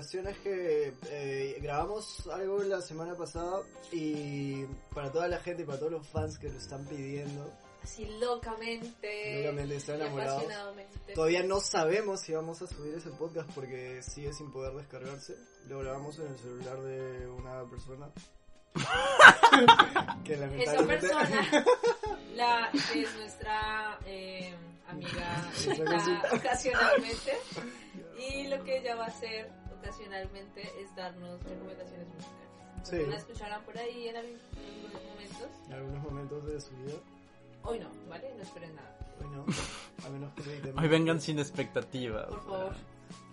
cuestión es que eh, grabamos algo la semana pasada y para toda la gente y para todos los fans que lo están pidiendo, Así locamente. Locamente, están enamorados. todavía no sabemos si vamos a subir ese podcast porque sigue sin poder descargarse. Lo grabamos en el celular de una persona. que Esa persona, la es nuestra eh, amiga ocasionalmente. Y lo que ella va a hacer ocasionalmente es darnos recomendaciones musicales. Sí. La escucharán por ahí en algunos momentos. en algunos momentos de su vida. Hoy no, ¿vale? No esperen nada. Bueno, a menos que Hoy vengan sin expectativas. Por favor.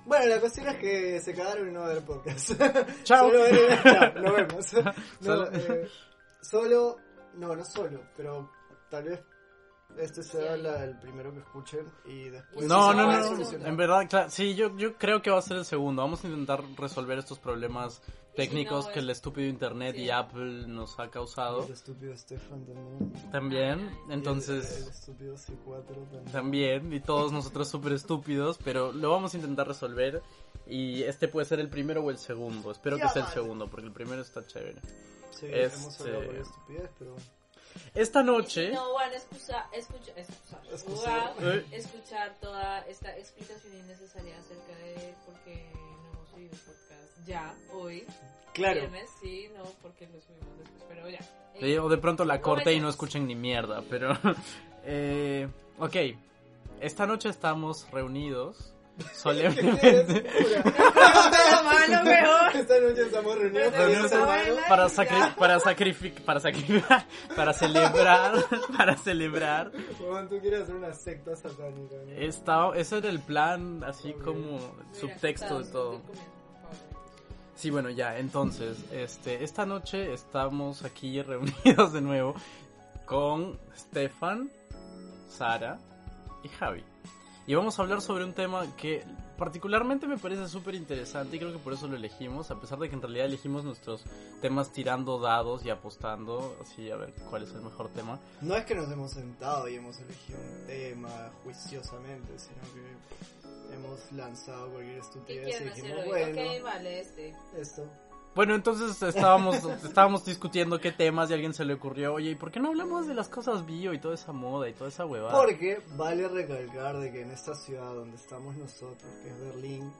Bueno, la cuestión es que se cagaron y no va a haber podcast. Chao. Solo chao, nos vemos. No, Solo- eh, solo, no, no solo, pero tal vez este sea la- el primero que escuchen y después... No, no, no. En verdad, claro, sí, yo, yo creo que va a ser el segundo. Vamos a intentar resolver estos problemas técnicos no, que el estúpido internet Sí. y Apple nos ha causado. El estúpido Stefan también. También, Y el- el, entonces, estúpido C4 también. también, y todos nosotros súper estúpidos, pero lo vamos a intentar resolver. Y este puede ser el primero o el segundo. Espero que Ya, sea el segundo, porque el primero está chévere. Sí, Este- hemos hablado por estupidez, pero... Esta Y si noche, no van a escuchar, escucha, escuchar, Escuchar. wow, Eh. escuchar toda esta explicación innecesaria acerca de por qué no hemos subido el podcast ya, hoy, Claro, viernes, sí, no, porque lo subimos después, pero ya. Eh, o de pronto la corte y no escuchen ni mierda, pero... eh, ok, esta noche estamos reunidos solemnemente malo, mejor. esta noche estamos reunidos para, sacri- para, sacrific- para sacrificar, para celebrar, para celebrar. Juan, tú quieres hacer una secta satánica, ¿no? Esta, ese era el plan, así Ok. como Mira, subtexto de todo. Sí, bueno, ya, entonces, este, esta noche estamos aquí reunidos de nuevo con Stefan, Sara y Javi. Y vamos a hablar sobre un tema que particularmente me parece súper interesante y creo que por eso lo elegimos, a pesar de que en realidad elegimos nuestros temas tirando dados y apostando, así a ver cuál es el mejor tema. No es que nos hemos sentado y hemos elegido un tema juiciosamente, sino que hemos lanzado cualquier ¿Qué estupidez y dijimos, bueno, Ok, vale, este. esto. Bueno, entonces estábamos, estábamos discutiendo qué temas y a alguien se le ocurrió, oye, ¿y por qué no hablamos de las cosas bio y toda esa moda y toda esa huevada? Porque vale recalcar de que en esta ciudad donde estamos nosotros, que es Berlín,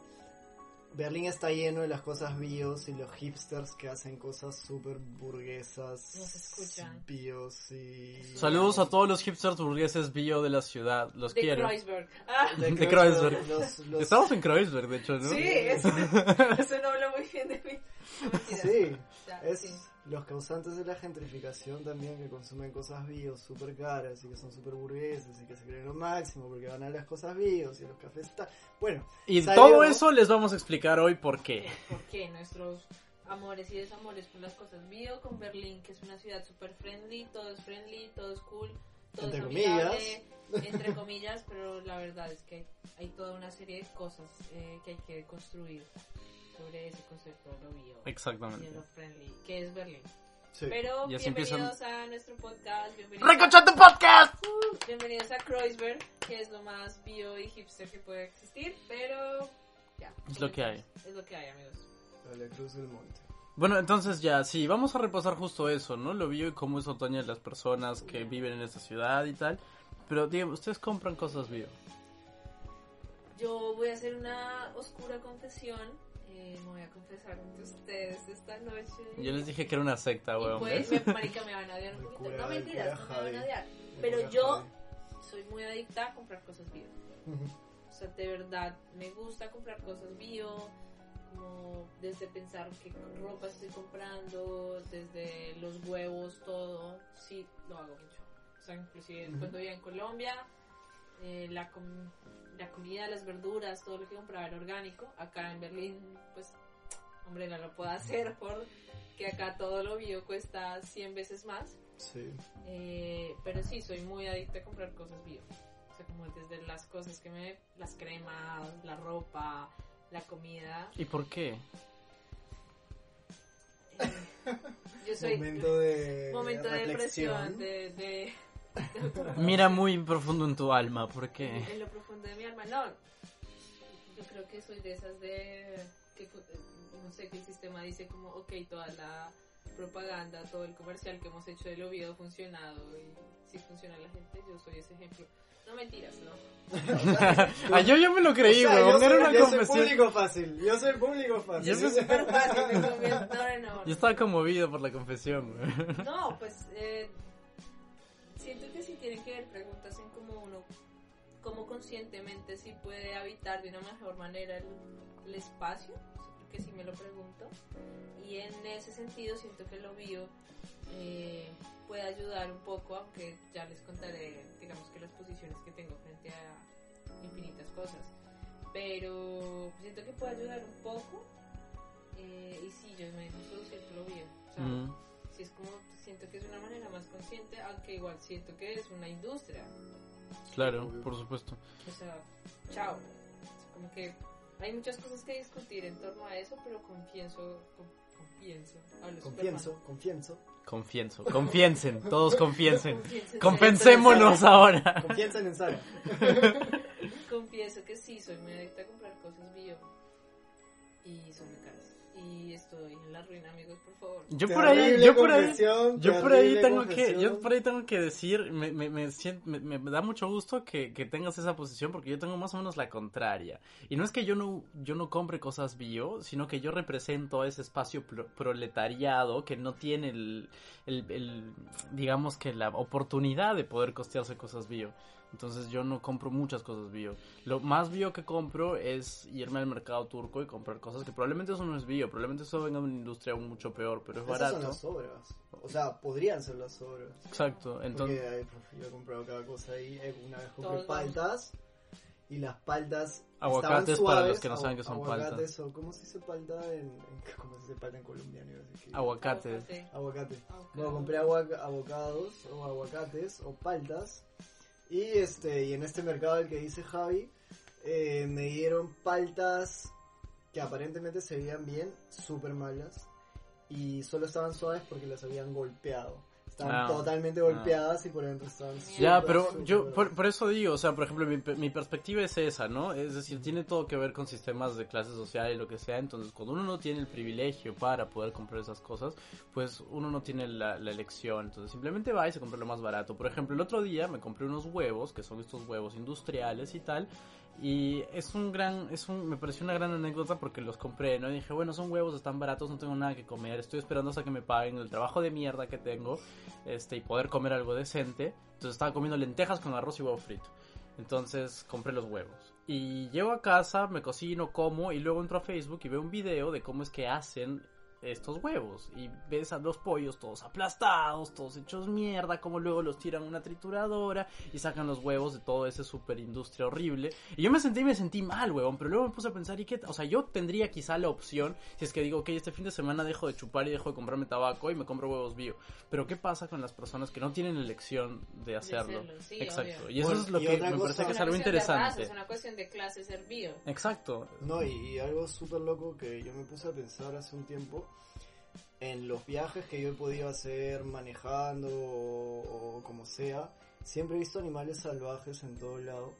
Berlín está lleno de las cosas bios y los hipsters que hacen cosas súper burguesas, Nos escuchan. bios y... Saludos a todos los hipsters burgueses bio de la ciudad, los De quiero. Kreuzberg. Ah, de de Kreuzberg. Los, los- Estamos en Kreuzberg, de hecho, ¿no? sí, eso, eso no habla muy bien de mí. Sí, es los causantes de la gentrificación también que consumen cosas bios súper caras y que son súper burgueses y que se creen lo máximo porque van a las cosas bios y a los cafés está... Bueno, Y Salió- todo eso les vamos a explicar hoy por qué. ¿Por qué nuestros amores y desamores por las cosas bio con Berlín, que es una ciudad super friendly, todo es friendly, todo es cool, todo Entre es amigable, comillas. entre comillas, pero la verdad es que hay toda una serie de cosas eh, que hay que construir sobre ese concepto lo bio Exactamente. lo friendly, que es Berlín. sí. Pero Y así bienvenidos a nuestro podcast, ¡Recochate podcast! bienvenidos a Kreuzberg, que es lo más bio y hipster que puede existir, pero ya. Es lo que hay. Es lo que hay, amigos. A la Cruz del Monte. Bueno, entonces ya, sí, vamos a repasar justo eso, ¿no? Lo bio y cómo es otoño de las personas que viven en esta ciudad y tal. Pero, digamos, ustedes compran cosas bio. Yo voy a hacer una oscura confesión. Eh, me voy a confesar ante ustedes esta noche. Yo les dije que era una secta, weón. pues, me, marica, me van a odiar un El poquito. cura- No mentiras, no me van a odiar. Pero yo soy muy adicta a comprar cosas bio. O sea, de verdad, me gusta comprar cosas bio, como desde pensar qué ropa estoy comprando, desde los huevos, todo, sí, lo hago mucho. O sea, inclusive cuando vivía en Colombia, eh, la, com- la comida, las verduras, todo lo que compraba era orgánico. Acá en Berlín, pues, hombre, no lo puedo hacer porque acá todo lo bio cuesta 100 veces más. Sí. Eh, pero sí, soy muy adicta a comprar cosas bio. O sea, como desde las cosas que me... Las cremas, la ropa, la comida. ¿Y por qué? Eh, yo soy... Momento de, momento de reflexión. depresión, de... Mira muy profundo en tu alma, ¿por qué? En lo profundo de mi alma. No, yo creo que soy de esas de... Que, fu- no sé, que el sistema dice como, ok, toda la propaganda, todo el comercial que hemos hecho de lo bio ha funcionado y si funciona la gente, yo soy ese ejemplo. No mentiras, no. ah, yo ya me lo creí, O sea, yo Era soy, una yo soy confesión. público fácil. Yo soy público fácil. Yo soy Súper fácil, no, no, no. Yo estaba conmovido por la confesión, weón. No, pues eh, siento que sí tienen que ver preguntas en cómo uno, cómo conscientemente sí puede habitar de una mejor manera el, espacio, porque sí me lo pregunto. Y en ese sentido siento que lo bio eh, puede ayudar un poco, aunque ya les contaré, digamos que las posiciones que tengo frente a infinitas cosas. Pero siento que puede ayudar un poco. eh, y sí, yo me introducir lo bio. O sea, Mm. Si es como siento que es una manera más consciente aunque igual siento que es una industria Claro, por supuesto. o sea chao como que hay muchas cosas que discutir en torno a eso pero confieso con- confieso Confienso, confienso. Confieso, confiencen, todos confiensen. Compensémonos ahora. Confianza en Sara. confieso que sí soy muy adicta a comprar cosas bio y son muy caras y estoy en la ruina amigos por favor Yo por ahí, yo por ahí, yo por ahí tengo que, yo por ahí tengo que decir, me, me, me, me- me da mucho gusto que, que tengas esa posición porque yo tengo más o menos la contraria. Y no es que yo no, yo no compre cosas bio, sino que yo represento a ese espacio pro- proletariado que no tiene el, el, el, digamos que la oportunidad de poder costearse cosas bio. Entonces yo no compro muchas cosas bio. Lo más bio que compro es irme al mercado turco y comprar cosas que probablemente eso no es bio, probablemente eso venga de una industria aún mucho peor, pero es Esas barato. son las obras. O sea, podrían ser las obras. Exacto, entonces... Porque yo he comprado cada cosa ahí. Eh, Una vez compré paltas. Y las paltas. Aguacates estaban para suaves, los que no saben que son aguacates, O, ¿Cómo se dice palta en, en- ¿Cómo se dice palta en colombiano? Iba a decir que- Aguacates. Aguacate. Bueno, compré agua- avocados o aguacates o paltas. Y este y en este mercado el que dice Javi, eh, me dieron paltas que aparentemente se veían bien, súper malas. Y solo estaban suaves porque las habían golpeado. Estaban Ah. totalmente golpeadas y por dentro estaban Ya, pero yo por, por eso digo, o sea, por ejemplo, mi, mi perspectiva es esa, ¿no? Es decir, tiene todo que ver con sistemas de clase social y lo que sea, entonces cuando uno no tiene el privilegio para poder comprar esas cosas, pues uno no tiene la, la elección, entonces simplemente va y se compra lo más barato. Por ejemplo, el otro día me compré unos huevos, que son estos huevos industriales y tal, y es un gran, es un, me pareció una gran anécdota porque los compré, ¿no? Y dije, bueno, son huevos, están baratos, no tengo nada que comer, estoy esperando hasta que me paguen el trabajo de mierda que tengo, este, y poder comer algo decente. Entonces estaba comiendo lentejas con arroz y huevo frito. Entonces compré los huevos. Y llego a casa, me cocino, como, y luego entro a Facebook y veo un video de cómo es que hacen estos huevos. Y ves a los pollos todos aplastados, todos hechos mierda, como luego los tiran a una trituradora y sacan los huevos de todo ese super industria horrible. Y yo me sentí, me sentí mal, huevón, pero luego me puse a pensar, ¿y qué? O sea, yo tendría quizá la opción, si es que digo, ok, este fin de semana dejo de chupar y dejo de comprarme tabaco y me compro huevos bio. Pero ¿qué pasa con las personas que no tienen la elección de hacerlo? hacerlo, sí, Exacto. obvio. Y eso Bueno, es lo y que me parece que es algo interesante. es una cuestión de clase ser bio. Exacto. No, y, y algo súper loco que yo me puse a pensar hace un tiempo, en los viajes que yo he podido hacer manejando o, como sea, siempre he visto animales salvajes en todo lado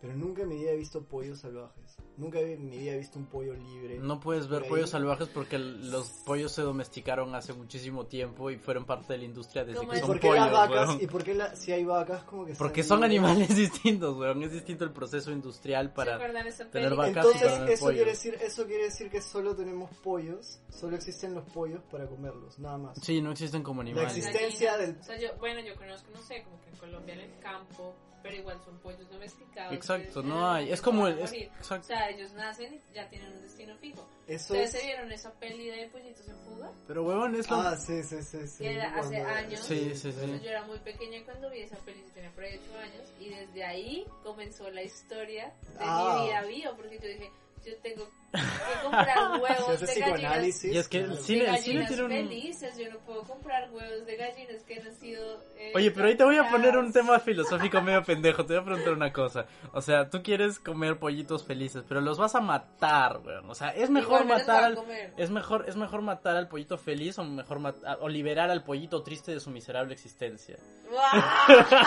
pero nunca en mi vida he visto pollos salvajes. Nunca en mi vida he visto un pollo libre. No puedes ver pollos salvajes porque los pollos se domesticaron hace muchísimo tiempo y fueron parte de la industria desde ¿Cómo que ¿Y son por qué pollos, las vacas? weón. ¿Y por qué la, si hay vacas como que Porque son animales distintos, weón. Es distinto el proceso industrial ¿Se para... esa tener vacas y Entonces, para tener eso pollos. quiere, decir, eso quiere decir que solo tenemos pollos, solo existen los pollos para comerlos, nada más. Sí, no existen como animales. existen- existencia del- O sea, yo, bueno, yo conozco, no sé, como que en Colombia en el campo, pero igual son pollos domesticados. Exacto, no hay. Es como el... es- morir. O exacto. sea, ellos nacen y ya tienen un destino fijo. Eso ¿Ustedes es... se vieron esa peli de pollitos en fuga? Pero, weón, es lo... Ah, sí, sí, sí, sí. Era hace años. Sí, sí, sí. Yo era muy pequeña cuando vi esa peli, yo tenía por ahí 8 años, y desde ahí comenzó la historia de Ah. mi vida bio, porque yo dije, yo tengo que comprar huevos de gallinas. Y es que el cine- de el cine tiene un- felices, yo no puedo comprar huevos de gallinas que han sido... eh, Oye, pero ahí te voy a poner un tema filosófico medio pendejo. Te voy a preguntar una cosa. O sea, tú quieres comer pollitos felices, pero los vas a matar, weón. O sea, es mejor Igual matar al... Es mejor, es mejor matar al pollito feliz o mejor mat- o liberar al pollito triste de su miserable existencia.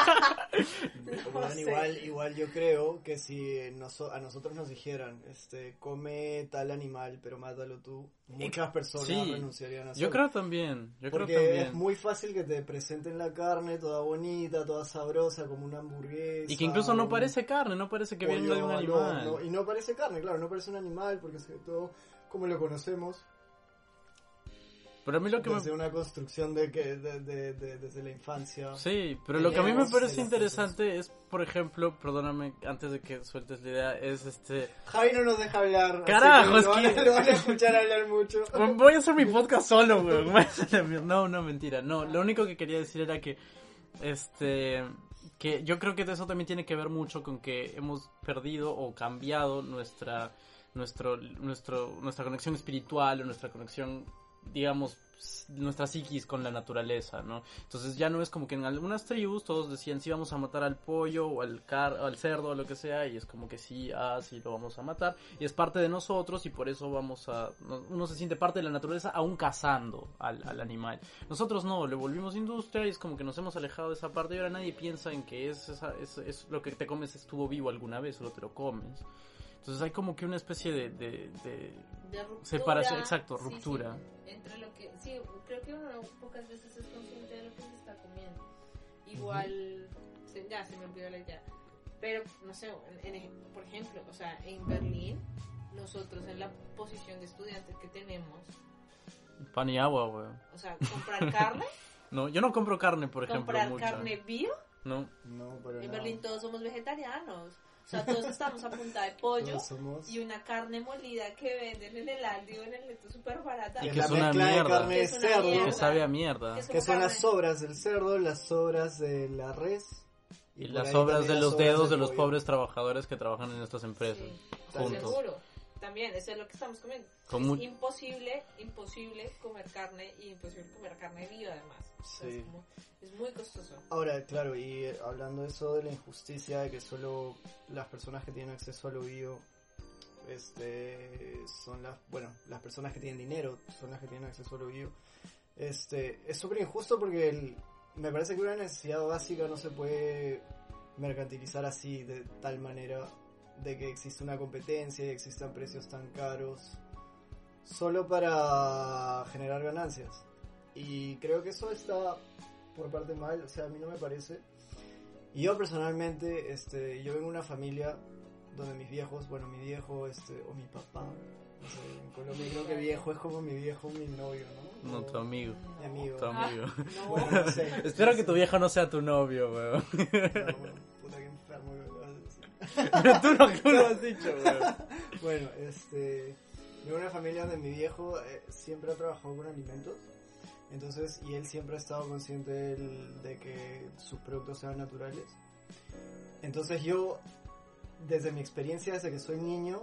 No sé. igual, igual yo creo que si noso- a nosotros nos dijeran, este, come tal animal, pero mátalo tú, muchas personas sí, renunciarían a Yo hacerlo. creo también, yo Porque creo también. es muy fácil que te presenten la carne toda bonita, toda sabrosa, como una hamburguesa. Y que incluso no parece carne, no parece que venga de un al animal. y no parece carne, claro, no parece un animal, porque sobre todo, como lo conocemos, Pero a mí lo que me... desde una construcción de que de, de- de- desde la infancia. Sí, pero lo que a mí me parece interesante es, por ejemplo, perdóname antes de que sueltes la idea, es este... Javi no nos deja hablar. así Carajo, que es lo van, a- que- lo van a escuchar hablar mucho. Voy a hacer mi podcast solo, weón. No, no, mentira. No, lo único que quería decir era que, este, que yo creo que eso también tiene que ver mucho con que hemos perdido o cambiado nuestra, nuestro, nuestro, nuestra conexión espiritual o nuestra conexión, digamos, nuestra psiquis con la naturaleza, ¿no? Entonces ya no es como que en algunas tribus todos decían sí vamos a matar al pollo o al car o al cerdo o lo que sea y es como que sí, ah, sí lo vamos a matar y es parte de nosotros y por eso vamos a no- uno se siente parte de la naturaleza aún cazando al, al animal. Nosotros no, le volvimos industria y es como que nos hemos alejado de esa parte y ahora nadie piensa en que es, esa- es, es lo que te comes estuvo vivo alguna vez, solo te lo comes. Entonces hay como que una especie de, de, de- de ruptura. Separación, exacto, sí, ruptura. sí, entre lo que, sí, creo que uno pocas veces es consciente de lo que se está comiendo. Igual, se- ya se me olvidó la idea. Pero, no sé, en- en- por ejemplo, o sea, en Berlín, nosotros en la posición de estudiantes que tenemos, pan y agua, weón. o sea, comprar carne, No, yo no compro carne, por ejemplo, comprar mucha. carne bio, No, No, pero en no. Berlín todos somos vegetarianos. O sea, todos estamos a punta de pollo somos. y una carne molida que venden en el Aldi o en el Neto súper barata. Y que la es una mierda. carne Que es una cerdo. mierda. que sabe a mierda. Que es Que son las carne. sobras del cerdo, las sobras de la res. Y por las ahí obras también de las los sobras dedos de los pobres trabajadores que trabajan en estas empresas. Sí, juntos. seguro. También, eso es lo que estamos comiendo. Con es imposible, imposible comer carne y imposible comer carne viva además. Sí. es, como- es muy costoso. Ahora, claro, y eh, hablando de eso de la injusticia de que solo las personas que tienen acceso a lo bio este son las bueno las personas que tienen dinero son las que tienen acceso a lo bio este es súper injusto porque el- me parece que una necesidad básica no se puede mercantilizar así de tal manera de que existe una competencia y existan precios tan caros solo para generar ganancias y creo que eso está por parte mal, o sea, a mí no me parece. Y yo personalmente, este, yo vengo de una familia donde mis viejos, bueno, mi viejo, este, o mi papá, no sé, en Colombia creo que viejo es como mi viejo, mi novio, ¿no? No, tu amigo. Mi amigo. Tu amigo. No, Bueno, no sé. Espero que tu viejo no sea tu novio, weón. No, bueno, Pero tú no, tú lo has dicho, weón. Bueno, este, de una familia donde mi viejo eh, siempre ha trabajado con alimentos. Entonces, y él siempre ha estado consciente del- de que sus productos sean naturales. Entonces yo, desde mi experiencia, desde que soy niño,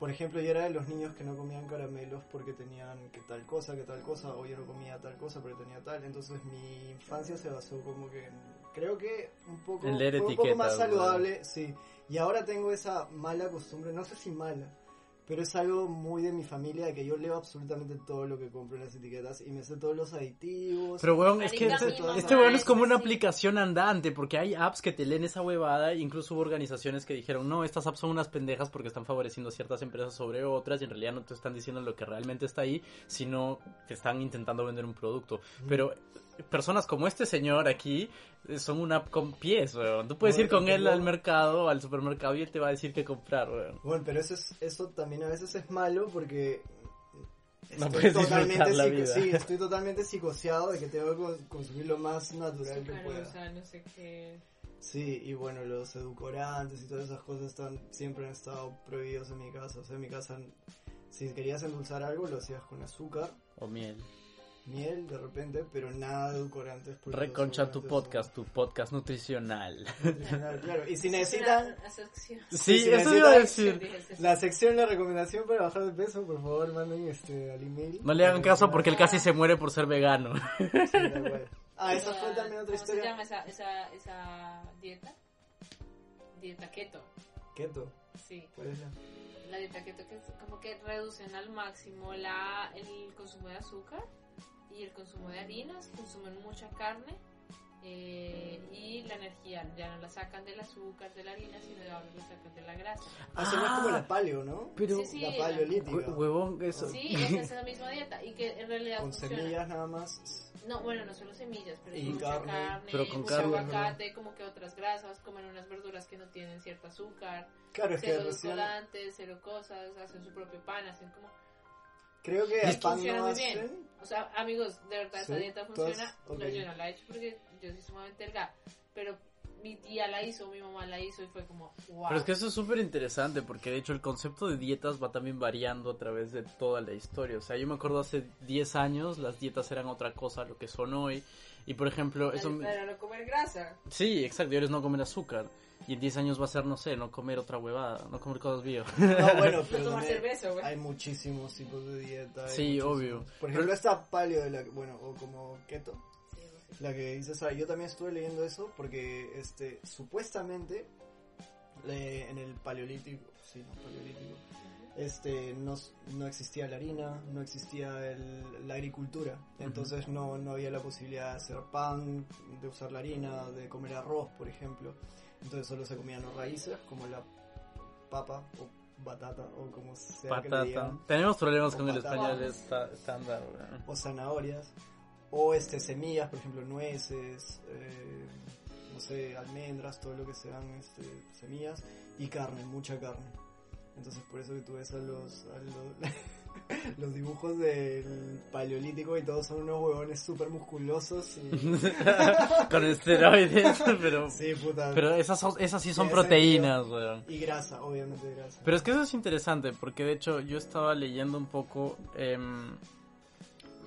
por ejemplo, yo era de los niños que no comían caramelos porque tenían que tal cosa, que tal cosa, o yo no comía tal cosa porque tenía tal. Entonces mi infancia se basó como que creo que un poco, un poco más saludable, sí. Y ahora tengo esa mala costumbre, no sé si mala, pero es algo muy de mi familia, de que yo leo absolutamente todo lo que compro en las etiquetas y me sé todos los aditivos. Pero weón, es que este, este weón es como una aplicación andante, porque hay apps que te leen esa huevada, incluso hubo organizaciones que dijeron, no, estas apps son unas pendejas porque están favoreciendo a ciertas empresas sobre otras y en realidad no te están diciendo lo que realmente está ahí, sino que están intentando vender un producto. Pero personas como este señor aquí eh, son una app con pies, weón. Tú puedes Bueno, ir con él al mercado, al supermercado y él te va a decir qué comprar, weón. Bueno, pero eso, es, eso también a veces es malo porque... No estoy totalmente la vida. Sí, estoy totalmente psicoseado de que tengo que con- consumir lo más natural Sí, que pueda. o sea, no sé qué. Sí, y bueno, los edulcorantes y todas esas cosas están siempre han estado prohibidos en mi casa. O sea, en mi casa, si querías endulzar algo, lo hacías con azúcar, O miel. Miel de repente, pero nada de edulcorantes. Reconcha tu podcast, tu podcast nutricional. son nutricionales, Claro, y si Es necesitan sección. Sí, si eso iba a decir. la sección de recomendación para bajar de peso, por favor, manden este al email. No le hagan caso porque él casi se muere por ser vegano. Sí. Ah, esa fue Esa- también otra ¿Cómo se historia. llama esa, esa, esa dieta? Dieta keto, Keto, sí. ¿cuál es la? La dieta keto que es como que reducen al máximo la, el consumo de azúcar y el consumo de harinas, consumen mucha carne eh, y la energía ya no la sacan del azúcar, de la harina, sino de ahora la sacan de la grasa. Ah, no es Ah. como la paleo, ¿no? Pero, Sí, sí, la paleolítica. hue- huevón, eso. Sí, esa es la misma dieta y que en realidad Con funciona. semillas nada más. No, bueno, no solo semillas, pero Y mucha carne. carne, Pero con mucho carne, aguacate, como que otras grasas, comen unas verduras que no tienen cierto azúcar, Claro, es que cero recién. cero cosas, hacen su propio pan, hacen como... Creo que el pan funciona no muy bien. O sea, amigos, de verdad, esta Sí, dieta funciona. ok. No, yo no la he hecho porque yo soy sumamente delgada, pero mi tía la hizo, mi mamá la hizo y fue como, wow. Pero es que eso es súper interesante porque de hecho el concepto de dietas va también variando a través de toda la historia. O sea, yo me acuerdo hace 10 años las dietas eran otra cosa a lo que son hoy. Y por ejemplo, eso... me- Para no comer grasa. Sí, exacto, y ahora es no comer azúcar. Y en 10 años va a ser, no sé, no comer otra huevada, no comer cosas bio. No, bueno, No pero tomar también cerveza, güey. hay muchísimos tipos de dieta. hay Sí, muchísimos. obvio. Por ejemplo, esta paleo de la que- bueno, o como keto, la que dices, ah, yo también estuve leyendo eso porque este supuestamente le- en el paleolítico, sí, no, paleolítico, este no, s- no existía la harina, no existía el- la agricultura, entonces no, no había la posibilidad de hacer pan, de usar la harina, de comer arroz, por ejemplo. Entonces solo se comían las raíces, como la papa o batata o como sea que le Patata. digan, Tenemos problemas O con el español esta- estándar. o zanahorias, o este semillas, por ejemplo nueces, eh, no sé, almendras, todo lo que sean este, semillas, y carne, mucha carne. Entonces por eso que tú ves a los, a los, los dibujos del paleolítico y todos son unos huevones súper musculosos y... con esteroides, pero... sí, puta. Pero esas, esas sí son proteínas, weón. Y grasa, obviamente grasa. Pero es que eso es interesante, porque de hecho yo estaba leyendo un poco, em,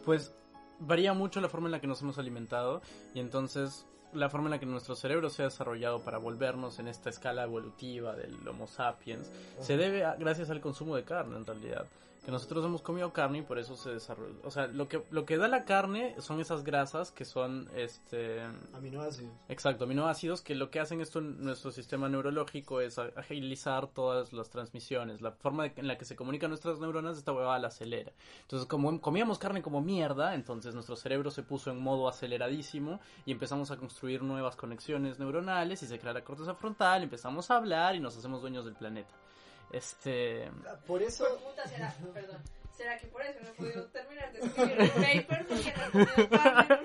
pues varía mucho la forma en la que nos hemos alimentado y entonces la forma en la que nuestro cerebro se ha desarrollado para volvernos en esta escala evolutiva del Homo sapiens se debe a- gracias al consumo de carne en realidad. Que nosotros hemos comido carne y por eso se desarrolló. O sea, lo que, lo que da la carne son esas grasas que son este Aminoácidos. Exacto, aminoácidos que lo que hacen esto en nuestro sistema neurológico es agilizar todas las transmisiones. La forma de- en la que se comunican nuestras neuronas, esta huevada la acelera. Entonces, como comíamos carne como mierda, entonces nuestro cerebro se puso en modo aceleradísimo y empezamos a construir nuevas conexiones neuronales y se crea la corteza frontal, empezamos a hablar y nos hacemos dueños del planeta. Este... Por eso... Por puta será, perdón. ¿Será que por eso no he podido terminar de escribir el paper? Porque no he comido carne.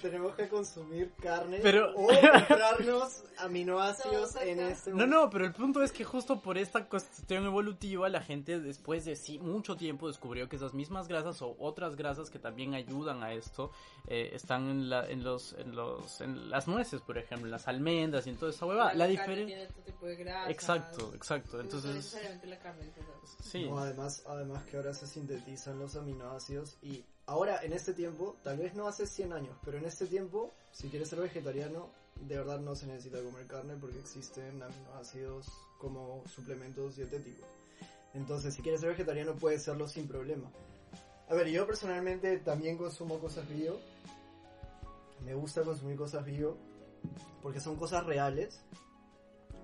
Tenemos que consumir carne Pero- o comprarnos aminoácidos en este No, no, pero el punto es que justo por esta cuestión evolutiva, la gente después de sí, mucho tiempo descubrió que esas mismas grasas o otras grasas que también ayudan a esto eh, están en, la, en, los, en, los, en las nueces, por ejemplo, en las almendras y en toda esa huevada. La carne diferencia... tipo de grasas. Exacto, exacto. No Entonces, necesariamente la carne, es verdad. sí. No, además, además que ahora se sintetizan los aminoácidos y ahora en este tiempo, tal vez no hace 100 años, pero en este tiempo, si quieres ser vegetariano, de verdad no se necesita comer carne porque existen aminoácidos como suplementos dietéticos. Entonces, si quieres ser vegetariano, puedes serlo sin problema. A ver, yo personalmente también consumo cosas bio. Me gusta consumir cosas bio porque son cosas reales.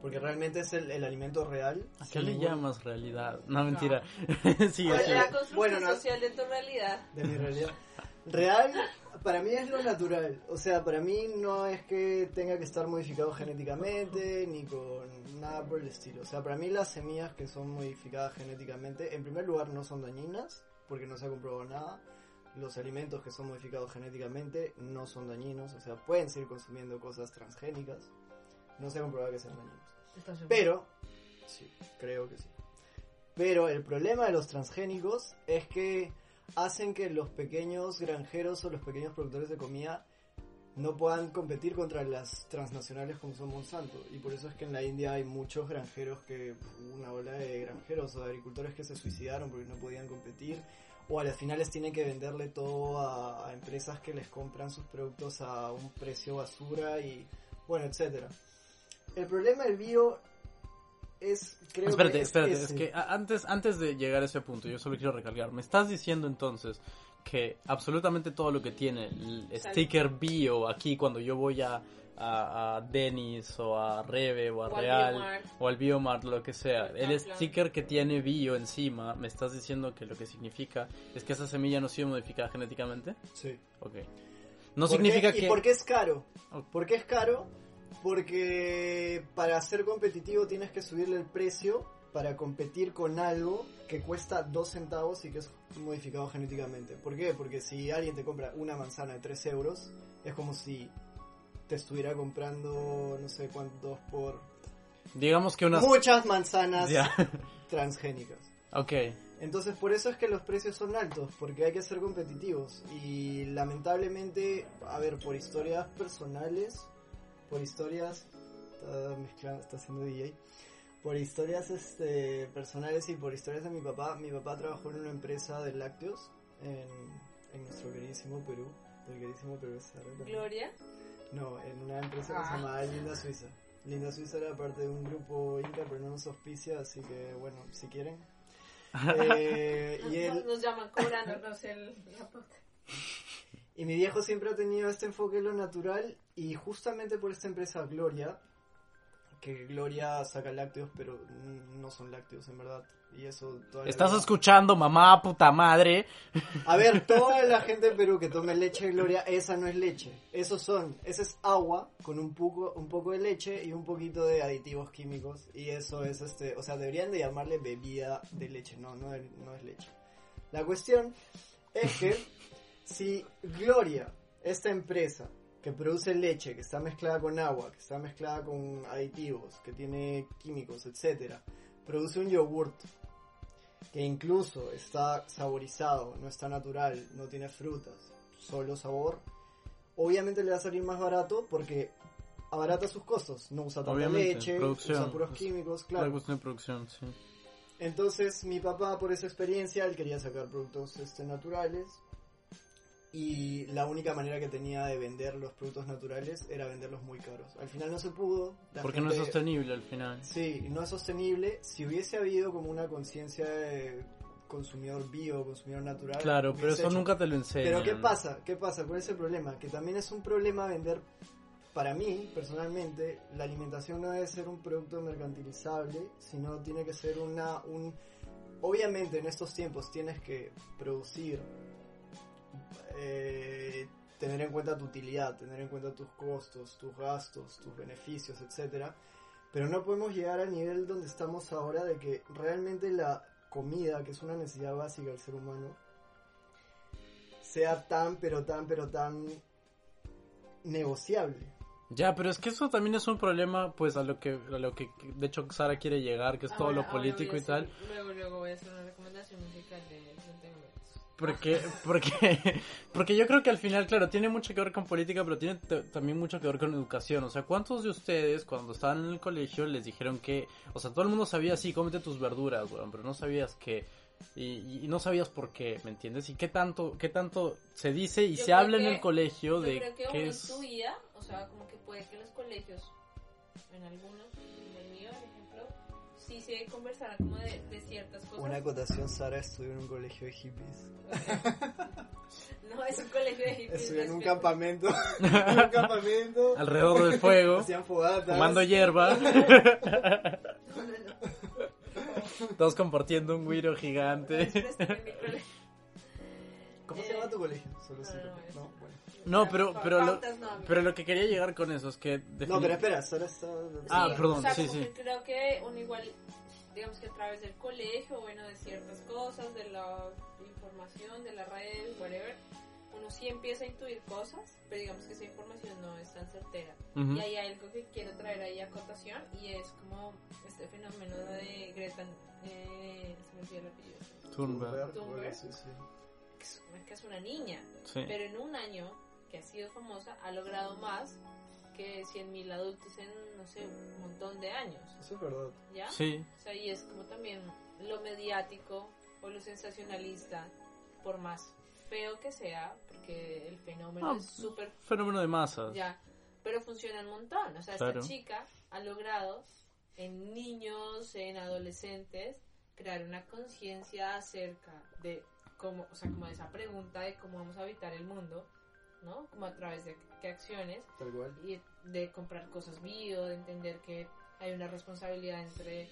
Porque realmente es el, el alimento real. ¿A qué le ningún- llamas realidad? No, mentira. Sigue. La construcción Bueno, no- social de tu realidad. de mi realidad. Real, para mí es lo natural. O sea, para mí no es que tenga que estar modificado genéticamente ni con nada por el estilo. O sea, para mí las semillas que son modificadas genéticamente, en primer lugar, no son dañinas, porque no se ha comprobado nada. Los alimentos que son modificados genéticamente no son dañinos. O sea, pueden seguir consumiendo cosas transgénicas. No se ha comprobado que sean dañinos. Pero, sí, creo que sí. Pero el problema de los transgénicos es que hacen que los pequeños granjeros o los pequeños productores de comida no puedan competir contra las transnacionales como son Monsanto. Y por eso es que en la India hay muchos granjeros que, una ola de granjeros o de agricultores que se suicidaron porque no podían competir. O a las finales tienen que venderle todo a, a empresas que les compran sus productos a un precio basura y bueno, etcétera. El problema del bio es, creo espérate, que es espérate, ese. es que antes, antes de llegar a ese punto, yo solo quiero recalcar, me estás diciendo entonces que absolutamente todo lo que tiene el sticker bio aquí cuando yo voy a, a, a Dennis o a Reve o a O al Real Biomart. o al Biomart, lo que sea, el sticker que tiene bio encima, me estás diciendo que lo que significa es que esa semilla no ha sido modificada genéticamente? Sí. Ok. No ¿Por significa qué? que... ¿Y por qué es caro? ¿Por qué es caro? Porque para ser competitivo tienes que subirle el precio para competir con algo que cuesta 2 centavos y que es modificado genéticamente. ¿Por qué? Porque si alguien te compra una manzana de 3 euros, es como si te estuviera comprando no sé cuántos por Digamos que unas... muchas manzanas transgénicas. ok. Entonces por eso es que los precios son altos, porque hay que ser competitivos. Y lamentablemente, a ver, por historias personales, por historias, está mezclando, está haciendo DJ, por historias este, personales y por historias de mi papá, mi papá trabajó en una empresa de lácteos en, en nuestro queridísimo Perú, del queridísimo Perú. Gloria. No, en una empresa que se Ah. llamaba Linda Suiza. Linda Suiza era parte de un grupo Inca, pero no nos auspicia, así que bueno, si quieren. Eh, y él, Nos llaman cobrándonos el, la. Y mi viejo siempre ha tenido este enfoque en lo natural y justamente por esta empresa Gloria, que Gloria saca lácteos, pero no son lácteos en verdad. Y eso ¿Estás escuchando, mamá, puta madre? A ver, toda la gente en Perú que tome leche de Gloria, esa no es leche. Esos son, esa es agua con un poco, un poco de leche y un poquito de aditivos químicos. Y eso es este, o sea, deberían de llamarle bebida de leche, no, no no es leche. La cuestión es que si Gloria, esta empresa que produce leche, que está mezclada con agua, que está mezclada con aditivos, que tiene químicos, etcétera, produce un yogurt que incluso está saborizado, no está natural, no tiene frutas, solo sabor, obviamente le va a salir más barato porque abarata sus costos, no usa tanta leche, usa puros químicos, La claro. cuestión de producción, sí. Entonces mi papá por esa experiencia, él quería sacar productos este, naturales y la única manera que tenía de vender los productos naturales era venderlos muy caros. Al final no se pudo. Porque no es sostenible al final. Sí, no es sostenible. Si hubiese habido como una conciencia de consumidor bio, consumidor natural. Claro, pero eso hecho. nunca te lo enseñan. Pero ¿qué pasa? ¿Qué pasa? ¿Cuál es el problema? Que también es un problema vender, para mí, personalmente, la alimentación no debe ser un producto mercantilizable, sino tiene que ser una... Un... Obviamente en estos tiempos tienes que producir, eh, tener en cuenta tu utilidad, tener en cuenta tus costos, tus gastos, tus beneficios, etcétera. Pero no podemos llegar al nivel donde estamos ahora de que realmente la comida, que es una necesidad básica del ser humano, sea tan, pero tan, pero tan negociable. Ya, pero es que eso también es un problema, pues, a lo que, a lo que de hecho Sara quiere llegar, que es todo Ahora- lo político a y tal. hacer- Luego, luego voy a hacer una recomendación musical de 30 minutos. Porque, porque, porque yo creo que al final, claro, tiene mucho que ver con política, pero tiene también mucho que ver con educación. O sea, ¿cuántos de ustedes cuando estaban en el colegio les dijeron que, o sea, todo el mundo sabía, sí, cómete tus verduras, weón, pero no sabías que, y, y no sabías por qué, ¿me entiendes? Y qué tanto, qué tanto se dice y Yo se habla en que- el colegio Yo de creo que uno es... intuía, o sea, como que puede que los colegios, en algunos, sí se conversara como de, de ciertas cosas. Una acotación, Sara estudió en un colegio de hippies. No, es un colegio de hippies. Estudió en un campamento. en un campamento. Alrededor del fuego, Hacían fogatas. fumando hierba, No, no, no. todos compartiendo un guiro gigante. es en mi colegio. ¿Cómo se llama tu colegio? Solo No, pero, pero, lo, pero lo que quería llegar con eso es que... No, pero espera, Sara está... Ah, Sí, perdón, o sea, sí, sí. que creo que uno igual, digamos que a través del colegio, bueno, de ciertas cosas, de la información, de la red, whatever, uno sí empieza a intuir cosas, pero digamos que esa información no es tan certera. Ujú. Y hay algo que quiero traer ahí a cotación y es como este fenómeno de Greta, eh, se me olvidó el apellido, Thunberg. Thunberg. Sí, sí. que es, que es una niña, Sí. pero en un año que ha sido famosa ha logrado más que 100.000 adultos en, no sé, un montón de años. Eso es verdad. ¿Ya? Sí, O sea, y es como también lo mediático o lo sensacionalista, por más feo que sea, porque el fenómeno Ah, es súper, fenómeno de masas. ya, pero funciona un montón. O sea, Claro. esta chica ha logrado en niños, en adolescentes, crear una conciencia acerca de cómo, o sea, como de esa pregunta de cómo vamos a habitar el mundo, ¿no? Como a través de qué acciones Tal cual. y de comprar cosas bio, de entender que hay una responsabilidad entre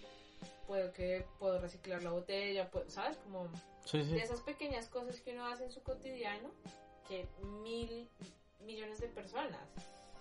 puedo que puedo reciclar la botella, puedo- ¿sabes? Como Sí, sí. de esas pequeñas cosas que uno hace en su cotidiano que mil millones de personas.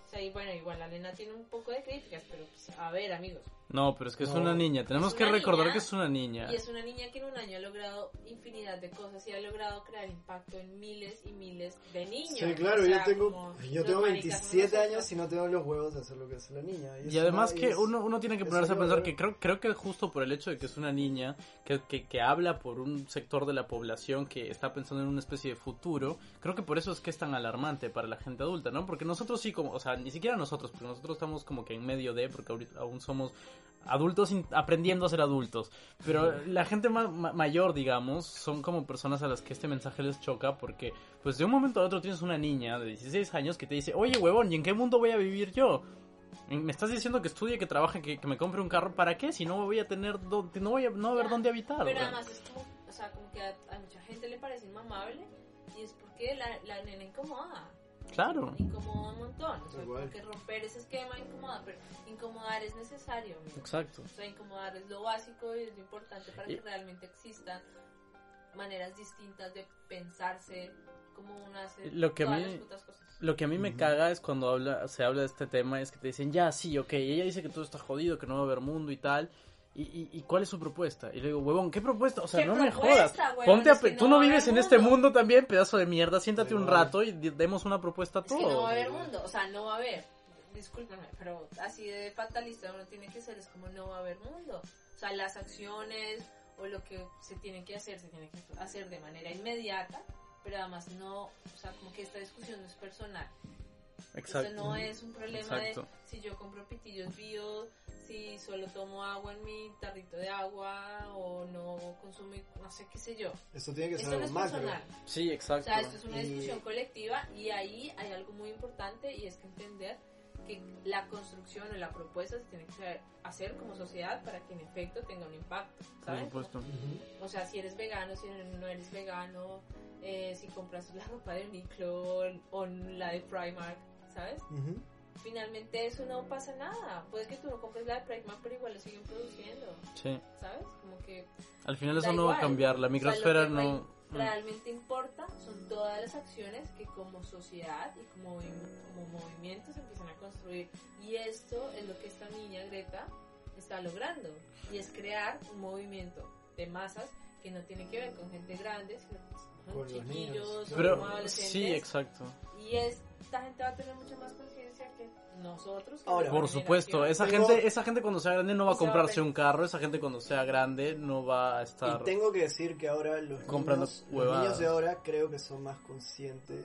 O sea, y bueno, igual la nena tiene un poco de críticas, pero pues, a ver, amigos. No, pero es que es una niña. Tenemos que recordar niña, que es una niña. Y es una niña que en un año ha logrado infinidad de cosas y ha logrado crear impacto en miles y miles de niños. Sí, claro, O sea, yo tengo, yo tengo maricas somos 27 nosotros. años y no tengo los huevos de hacer lo que hace la niña. Y además que es- uno, uno tiene que ponerse a pensar que creo, creo que justo por el hecho de que es una niña que, que, que habla por un sector de la población que está pensando en una especie de futuro, creo que por eso es que es tan alarmante para la gente adulta, ¿no? Porque nosotros sí, como, o sea, ni siquiera nosotros, porque nosotros estamos como que en medio de, porque ahorita aún somos adultos aprendiendo a ser adultos, pero la gente ma- ma- mayor, digamos, son como personas a las que este mensaje les choca porque pues de un momento a otro tienes una niña de 16 años que te dice, oye huevón, ¿y en qué mundo voy a vivir yo? Me estás diciendo que estudie, que trabaje, que, que me compre un carro, ¿para qué? Si no voy a tener, no voy a no a Ya, dónde habitar. Pero ¿verdad? además es como, o sea, como que a, a mucha gente le parece inmamable y es porque la, la nena incomoda. Claro. Incomoda un montón. O sea, Tal cual. como que romper ese esquema incomoda, pero incomodar es necesario. Exacto. O sea, incomodar es lo básico y es lo importante para Y- que realmente existan maneras distintas de pensarse como una hace Lo que a mí- las putas cosas. Lo que a mí me caga es cuando habla, se habla de este tema, es que te dicen, ya, sí, ok, ella dice que todo está jodido, que no va a haber mundo y tal. ¿Y, y, y cuál es su propuesta? Y le digo, huevón, ¿qué propuesta? O sea, ¿Qué no me jodas. huevón? Ponte a Es que pe- no Tú no vives en este mundo. también, pedazo de mierda. Siéntate un rato y demos una propuesta a Es que no todos. va a haber mundo, o sea, no va a haber. Discúlpenme, pero así de fatalista uno tiene que ser, es como no va a haber mundo. O sea, las acciones o lo que se tiene que hacer, se tiene que hacer de manera inmediata, pero además no, o sea, como que esta discusión no es personal. Exacto. Esto no es un problema Exacto. de si yo compro pitillos bio, si solo tomo agua en mi tarrito de agua o no consumo, no sé qué sé yo. Eso tiene que ser Esto no algo es macro. personal. Sí, O exacto. sea, esto es una Y- discusión colectiva y ahí hay algo muy importante y es que entender que la construcción o la propuesta se tiene que hacer- como sociedad para que en efecto tenga un impacto, Por ¿sabes? supuesto. Ujú. O sea, si eres vegano, si no eres vegano, eh, si compras la ropa de Uniqlo o la de Primark, ¿sabes? Ujú. Finalmente eso no pasa nada. Puede que tú no compres la de Primark, pero igual lo siguen produciendo, Sí. ¿sabes? Como que Al final eso no va a igual. cambiar. La O sea, microsfera lo que no. mm. realmente importa son todas las acciones que como sociedad y como, como movimientos empiezan a construir. Y esto es lo que esta niña Greta está logrando. Y es crear un movimiento de masas que no tiene que ver con gente grande, sino con Con los chiquillos, niños. con Pero adolescentes. sí, exacto. Y esta gente va a tener mucha más conciencia que nosotros. que Ahora, Por supuesto, esa Tengo- gente, esa gente cuando sea grande no va a comprarse un carro, esa gente cuando sea grande no va a estar Y tengo que decir que ahora los Comprando niños, los niños de ahora creo que son más conscientes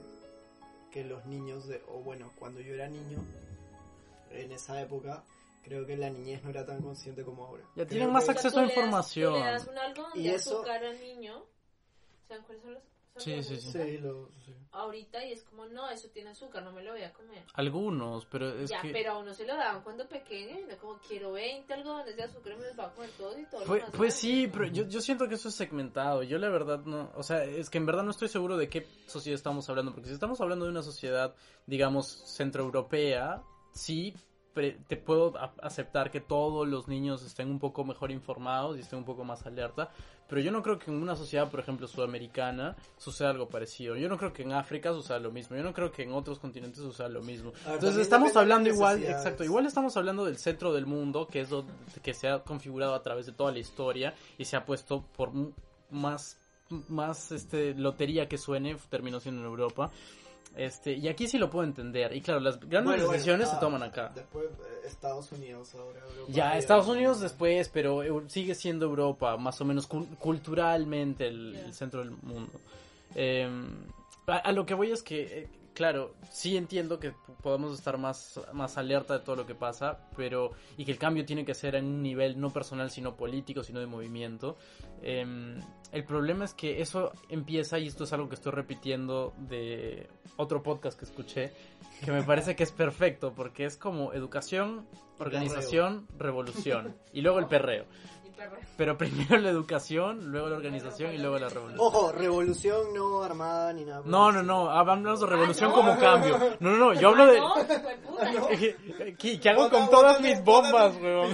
que los niños de, o bueno, cuando yo era niño, en esa época, creo que la niñez no era tan consciente como ahora. Ya Creo tienen más que- O sea, acceso a le das- información. Le das un algodón Y de eso- azúcar al niño. ¿Saben cuáles son los? Sí, sí, sí. Sí, lo, sí. ahorita y es como, no, eso tiene azúcar, no me lo voy a comer. Algunos, pero es ya, que... pero a uno se lo daban cuando pequeño y no como quiero 20 algodones de azúcar y me los va a comer todos y todos. Pues, pues sí, pero yo, yo siento que eso es segmentado. Yo la verdad no, o sea, es que en verdad no estoy seguro de qué sociedad estamos hablando, porque si estamos hablando de una sociedad, digamos, centroeuropea, sí, pre- te puedo aceptar que todos los niños estén un poco mejor informados y estén un poco más alerta, pero yo no creo que en una sociedad, por ejemplo, sudamericana, suceda algo parecido. Yo no creo que en África suceda lo mismo. Yo no creo que en otros continentes suceda lo mismo. Ver, Entonces estamos hablando igual, exacto, igual estamos hablando del centro del mundo, que es lo que se ha configurado a través de toda la historia y se ha puesto por más más este lotería que suene terminó siendo en Europa. Este, y aquí sí lo puedo entender. Y claro, las grandes Bueno, bueno, decisiones se ah, toman acá. Después eh, Estados Unidos ahora. Europa, Ya, Estados Unidos después, pero Eu- sigue siendo Europa, más o menos cul- culturalmente el, el centro del mundo. Eh, a, a lo que voy es que, eh, claro, sí entiendo que p- podamos estar más, más alerta de todo lo que pasa, pero y que el cambio tiene que ser en un nivel no personal, sino político, sino de movimiento. Eh, el problema es que eso empieza, y esto es algo que estoy repitiendo de otro podcast que escuché, que me parece que es perfecto, porque es como educación, organización, revolución, y luego el perreo. Pero primero la educación, luego la organización y luego la revolución. Ojo, revolución no armada ni nada. No, no, no, hablamos de revolución no. como cambio. No, no, no, yo hablo de... ¿Qué, qué hago Bota, con todas bota, mis bombas, weón?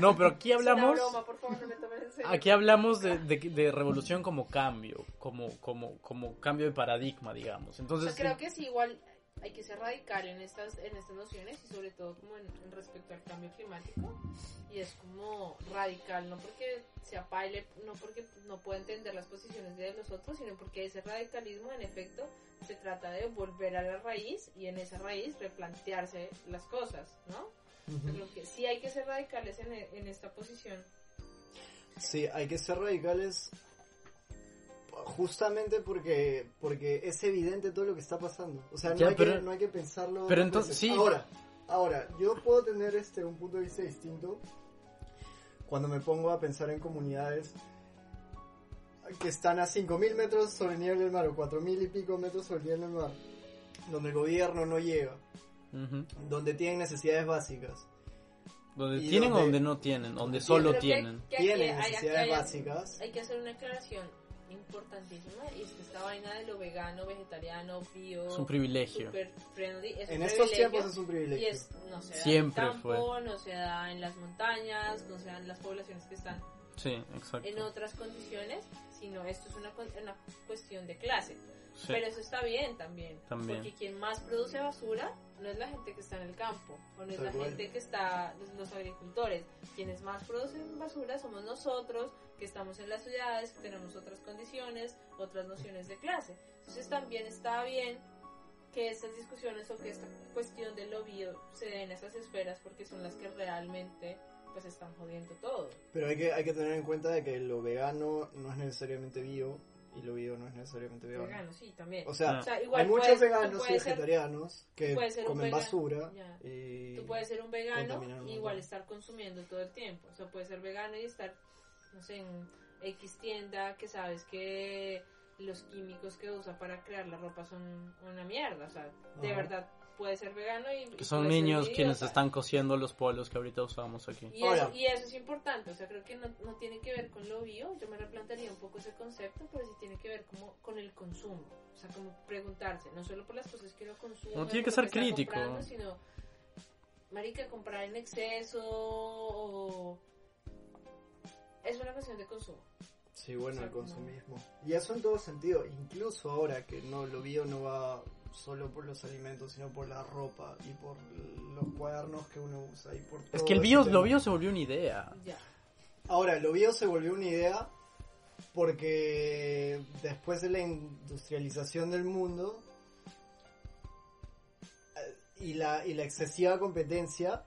No, pero aquí Es hablamos... broma, por favor, no me tomes en serio. Aquí hablamos de, de, de revolución como cambio, como, como, como cambio de paradigma, digamos. Entonces, creo que sí, igual hay que ser radical en estas, en estas nociones y sobre todo como en, en respecto al cambio climático. Y es como radical, no porque sea paile, no porque no pueda entender las posiciones de los otros, sino porque ese radicalismo en efecto se trata de volver a la raíz y en esa raíz replantearse las cosas, ¿no? Creo que sí hay que ser radicales en, en esta posición. Sí, hay que ser radicales justamente porque porque es evidente todo lo que está pasando. O sea, no, Ya, hay, pero- que, no hay que pensarlo. pero entonces- sí. Ahora, ahora, yo puedo tener este un punto de vista distinto cuando me pongo a pensar en comunidades que están a 5.000 metros sobre el nivel del mar o 4.000 y pico metros sobre el nivel del mar, donde el gobierno no llega, donde tienen necesidades básicas, donde y tienen o donde- donde no tienen, donde solo tienen. tienen necesidades básicas. Hay que hacer una aclaración importantísima y es que esta vaina de lo vegano, vegetariano, bio, Es un privilegio. super friendly, es En un estos privilegio tiempos es un y privilegio. es, no se da Siempre en el campo, fue. no se da en las montañas, no se da en las poblaciones que están Sí, exacto. en otras condiciones, sino esto es una, una cuestión de clase. Sí. Pero eso está bien también, También. porque quien más produce basura no es la gente que está en el campo, o no es la gente que está, los, agricultores. Quienes más producen basura somos nosotros, que estamos en las ciudades, que tenemos otras condiciones, otras nociones de clase. Entonces también está bien que estas discusiones o que esta cuestión del lobby se dé en esas esferas porque son las que realmente pues están jodiendo todo. Pero hay que, hay que tener en cuenta de que lo vegano no es necesariamente bio y lo bio no es necesariamente vegano. Vegano, sí, también. O sea, Ah. O sea, igual hay muchos puedes- veganos y ser- vegetarianos que comen vegano, basura ya. y... Tú puedes ser un vegano y igual estar consumiendo todo el tiempo. O sea, puedes ser vegano y estar, no sé, en X tienda que sabes que los químicos que usa para crear la ropa son una mierda. O sea, de Ajá. verdad puedes ser vegano y... Que son niños quienes están cosiendo los polos que ahorita usamos aquí. Y, eso, y eso es importante, o sea, creo que no, no tiene que ver con lo bio, yo me replantearía un poco ese concepto, pero sí tiene que ver como con el consumo, o sea, como preguntarse, no solo por las cosas que uno consume, No, tiene que ser crítico. sino, marica, comprar en exceso o... Es una cuestión de consumo. Sí, bueno, O sea, el consumismo. Y eso en todo sentido, incluso ahora que no lo bio no va solo por los alimentos, sino por la ropa y por los cuadernos que uno usa y por Es que el bio, lo bio se volvió una idea. Ya. Ahora, lo bio se volvió una idea porque después de la industrialización del mundo eh, y la, y la excesiva competencia,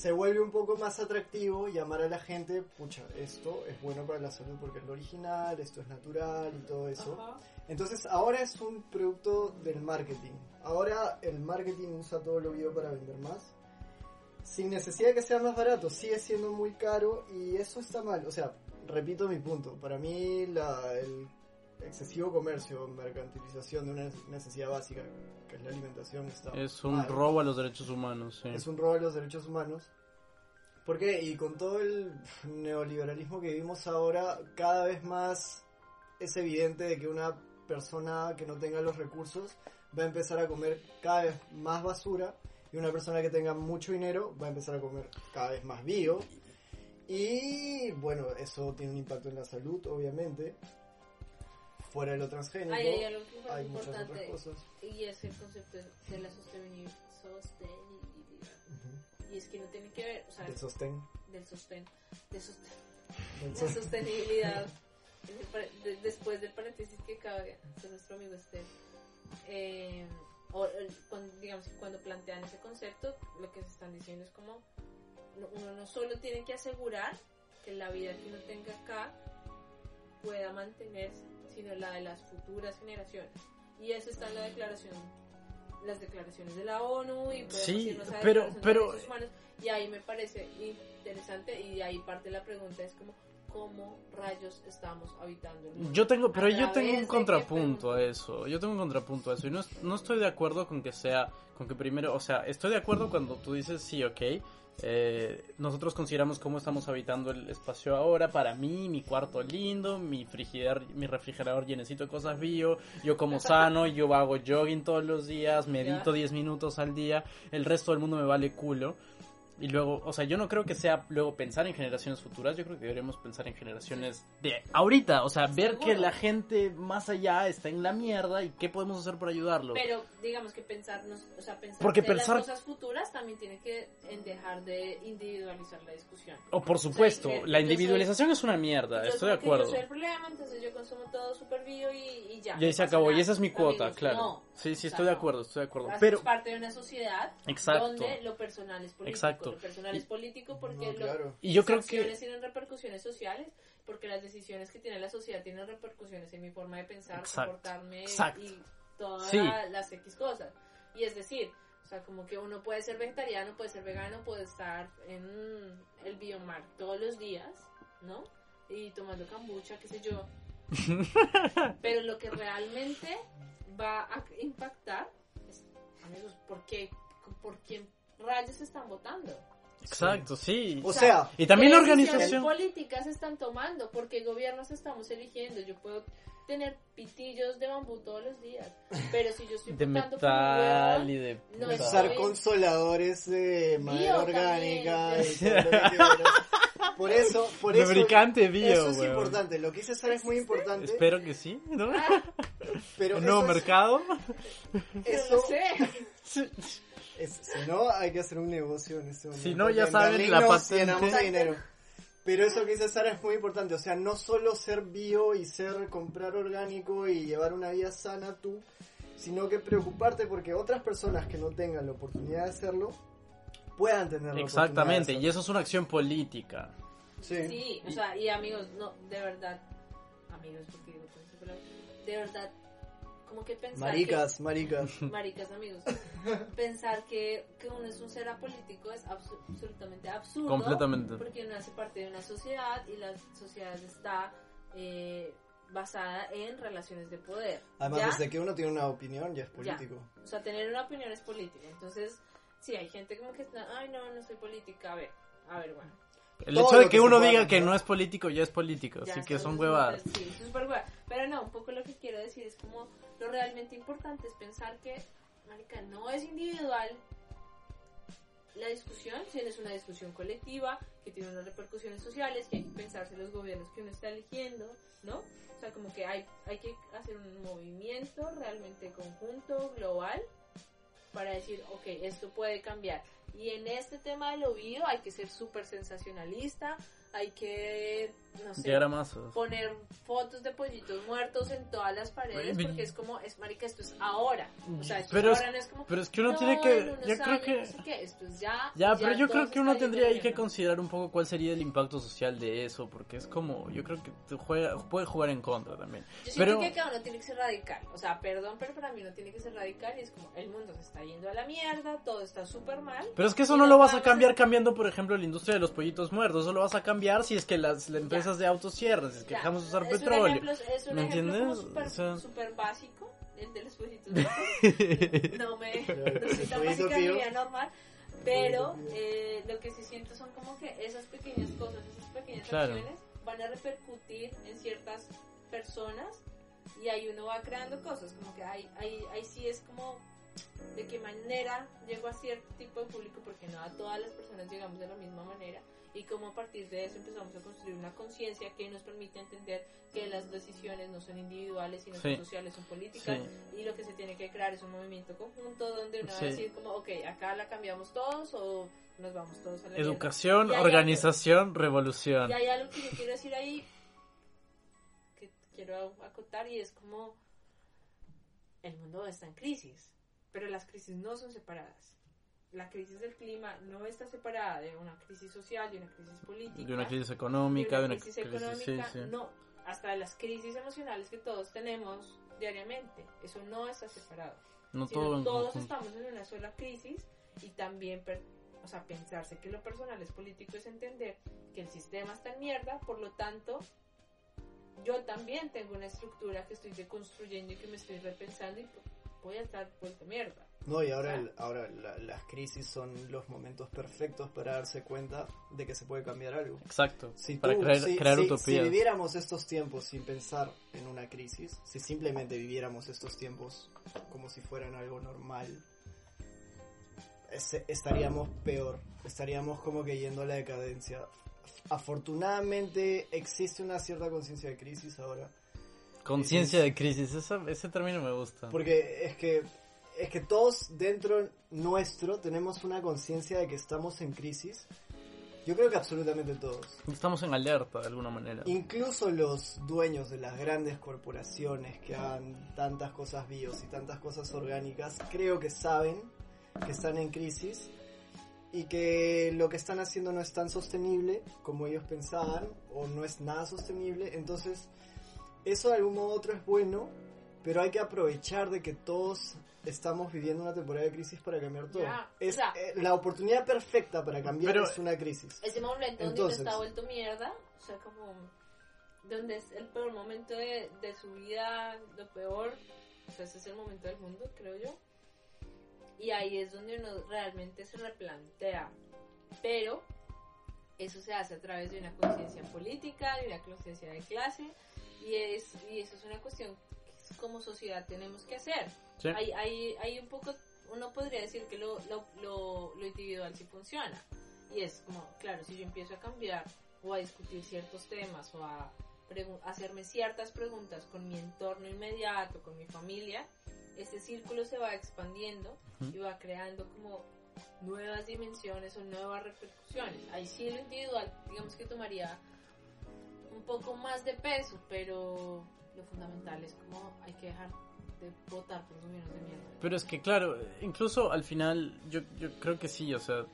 se vuelve un poco más atractivo llamar a la gente, pucha, esto es bueno para la salud porque es lo original, esto es natural y todo eso. Ajá. Entonces ahora es un producto del marketing. Ahora el marketing usa todo lo bio para vender más. Sin necesidad de que sea más barato, sigue siendo muy caro y eso está mal. O sea, repito mi punto. Para mí la, el excesivo comercio, mercantilización de una necesidad básica, que es la alimentación, está Es un mal. robo a los derechos humanos, sí. Es un robo de los derechos humanos. ¿Por qué? Y con todo el neoliberalismo que vivimos ahora, cada vez más es evidente de que una persona que no tenga los recursos va a empezar a comer cada vez más basura y una persona que tenga mucho dinero va a empezar a comer cada vez más bio. Y bueno, eso tiene un impacto en la salud, obviamente. Fuera de lo transgénico, Hay, hay algo hay muchas otras cosas. y es el concepto de la sostenibil- sostenibilidad. Y es que no tiene que ver, o sea, Del sostén. del sostén, de, sosten- del la sostén. sostenibilidad. Pare- de- después del paréntesis que acaba de hacer nuestro amigo Esther. Eh, o, cuando, digamos cuando plantean ese concepto, lo que se están diciendo es como no- uno no solo tiene que asegurar que la vida que uno tenga acá pueda mantenerse, sino la de las futuras generaciones. Y eso está en la declaración, las declaraciones de la ONU y Sí, pero- de pero- derechos humanos. y ahí me parece interesante y de ahí parte la pregunta es como cómo rayos estamos habitando el mundo. Yo tengo, pero yo tengo de un contrapunto a eso. Yo tengo un contrapunto a eso. Y no, no estoy de acuerdo con que sea, con que primero, o sea, estoy de acuerdo cuando tú dices, sí, ok, eh, nosotros consideramos cómo estamos habitando el espacio ahora. Para mí, mi cuarto lindo, mi frigider, mi refrigerador llenecito de cosas bio, yo como sano, yo hago jogging todos los días, medito 10 minutos al día, el resto del mundo me vale culo. Y luego, o sea, yo no creo que sea luego pensar en generaciones futuras, yo creo que deberíamos pensar en generaciones de ahorita, o sea, ver que la gente más allá está en la mierda y qué podemos hacer para ayudarlo. Pero digamos que pensarnos, o sea, pensar Porque pensar- las cosas futuras también tiene que en dejar de individualizar la discusión. O por supuesto, O sea, que la soy- individualización es una mierda, Yo estoy de acuerdo. Yo soy el problema, entonces yo consumo todo super bio y, y ya. Y ahí no se acabó, y esa es mi cuota, Amigos, claro. no. sí, sí, O sea, estoy de acuerdo, estoy de acuerdo. Pero, parte de una sociedad Exacto. donde lo personal es político. Exacto. Lo personal es político porque No, lo- claro. y yo mis creo acciones que... tienen repercusiones sociales porque las decisiones que tiene la sociedad tienen repercusiones en mi forma de pensar, Exacto, comportarme exacto. y todas Sí. la- las X cosas. Y es decir, o sea, como que uno puede ser vegetariano, puede ser vegano, puede estar en el biomar todos los días, ¿no? Y tomando kombucha, qué sé yo. Pero lo que realmente va a impactar es, amigos, ¿por qué? ¿Por quién rayos están votando? Exacto, sí. O sea, Y también la ¿Qué decisiones organización... políticas se están tomando? porque gobiernos estamos eligiendo? Yo puedo tener pitillos de bambú todos los días, pero si yo estoy De votando por un metal huevón, y de... No, usar consoladores de madera orgánica y todo lo que quieras. Por eso, por eso, Lubricante bio, eso es weón. importante. Lo que dice Sara es muy importante, Espero que sí, ¿no? pero ¿El eso nuevo es- mercado? no eso lo sé. es- si no hay que hacer un negocio en este momento. Si no, ya En saben, la patente. dinero. Pero eso que dice Sara es muy importante, o sea, no solo ser bio y ser comprar orgánico y llevar una vida sana tú, sino que preocuparte porque otras personas que no tengan la oportunidad de hacerlo puedan tener la Exactamente, oportunidad de y eso es una acción política. Sí. Sí, o sea, y amigos, no, de verdad, amigos, porque digo de verdad, como que pensar Maricas, maricas. que, maricas amigos, pensar que, que uno es un ser apolítico es absolutamente absurdo. Completamente. Porque uno hace parte de una sociedad y la sociedad está eh, basada en relaciones de poder. Además, ¿ya? desde que uno tiene una opinión ya es político. O sea, tener una opinión es política. Entonces, sí, hay gente como que está, ay, no, no soy política. A ver, a ver, bueno. El Todo hecho de que uno diga que no es político ya es político, Ya así que son huevadas. Sí, es súper hueva. Pero no, un poco lo que quiero decir es como lo realmente importante es pensar que, marica, no es individual la discusión, sino es una discusión colectiva que tiene unas repercusiones sociales, que hay que pensarse los gobiernos que uno está eligiendo, ¿no? O sea, como que hay, hay que hacer un movimiento realmente conjunto, global, para decir, ok, esto puede cambiar. Y en este tema del oído hay que ser súper sensacionalista, hay que, no sé, Llegar a masas. poner fotos de pollitos muertos en todas las paredes porque es como, es marica, esto es ahora. O sea, esto Pero es- ahora no es como. pero es que uno "No, tiene que- yo creo que- no sé qué", esto es ya. Ya, y pero yo creo que uno tendría ahí la que considerar un poco cuál sería el impacto social de eso, porque es como, yo creo que te juega, puede jugar en contra también. Yo siento Pero, que cada uno tiene que ser radical. O sea, perdón, pero para mí uno tiene que ser radical y es como, el mundo se está yendo a la mierda, todo está súper mal. pero es que eso no lo vas a cambiar cambiando, por ejemplo, la industria de los pollitos muertos, eso lo vas a cambiar si es que las, las empresas de autos cierran, si es que Ya, dejamos de usar es un petróleo. ejemplo- es un ¿Me entiendes? súper O sea- súper básico, el de los pollitos locos. no me no soy tan básica en mi vida normal, pero eh, lo que sí siento son como que esas pequeñas cosas, esas pequeñas Claro. acciones van a repercutir en ciertas personas y ahí uno va creando cosas, como que ahí, ahí, ahí sí es como de qué manera llego a cierto tipo de público, porque no a todas las personas llegamos de la misma manera, y cómo a partir de eso empezamos a construir una conciencia que nos permite entender que las decisiones no son individuales, sino Sí. son sociales, son políticas, y lo que se tiene que crear es un movimiento conjunto donde uno va Sí. a decir como, ok, acá la cambiamos todos o nos vamos todos a la. Educación, organización, revolución. y hay algo que yo quiero decir ahí que quiero acotar y es como el mundo está en crisis, pero las crisis no son separadas. La crisis del clima no está separada de una crisis social, de una crisis política, De una crisis económica, de una crisis económica, sí, sí. no, hasta de las crisis emocionales que todos tenemos diariamente. Eso no está separado No todo todos estamos en una sola crisis y también, per- o sea, pensarse que lo personal es político es entender que el sistema está en mierda, por lo tanto, yo también tengo una estructura que estoy deconstruyendo y que me estoy repensando y voy a estar vuelta mierda. No, y ahora, O sea, el- ahora la- las crisis son los momentos perfectos para darse cuenta de que se puede cambiar algo. Exacto. Si para tú- crear, si- crear si- utopías. Si viviéramos estos tiempos sin pensar en una crisis, si simplemente viviéramos estos tiempos como si fueran algo normal, estaríamos peor, estaríamos como que yendo a la decadencia. Afortunadamente existe una cierta conciencia de crisis ahora, Conciencia de crisis, ese término me gusta. porque es que es que todos dentro nuestro tenemos una conciencia de que estamos en crisis. Yo creo que absolutamente todos. Estamos en alerta de alguna manera. Incluso los dueños de las grandes corporaciones que hagan tantas cosas bios y tantas cosas orgánicas, creo que saben que están en crisis y que lo que están haciendo no es tan sostenible como ellos pensaban o no es nada sostenible. Entonces, eso de algún modo u otro es bueno, pero hay que aprovechar de que todos estamos viviendo una temporada de crisis para cambiar todo. Ya, es o sea- eh, la oportunidad perfecta para cambiar Pero- es una crisis. Ese momento donde Entonces- uno está vuelto mierda, o sea, como donde es el peor momento de, de su vida, lo peor, o sea, ese es el momento del mundo, creo yo. Y ahí es donde uno realmente se replantea. Pero eso se hace a través de una conciencia política, de una conciencia de clase, y, es, y eso es una cuestión que como sociedad tenemos que hacer. Sí. Hay, hay, hay un poco, uno podría decir que lo, lo, lo, lo individual sí funciona. Y es como, claro, si yo empiezo a cambiar o a discutir ciertos temas o a hacerme ciertas preguntas con mi entorno inmediato, con mi familia, este círculo se va expandiendo y va creando como nuevas dimensiones o nuevas repercusiones. Ahí sí lo individual, digamos que tomaría un poco más de peso, pero lo fundamental es como hay que dejar de votar por gobiernos de mierda. Pero es que, claro, incluso al final, yo, yo creo que sí, o sea,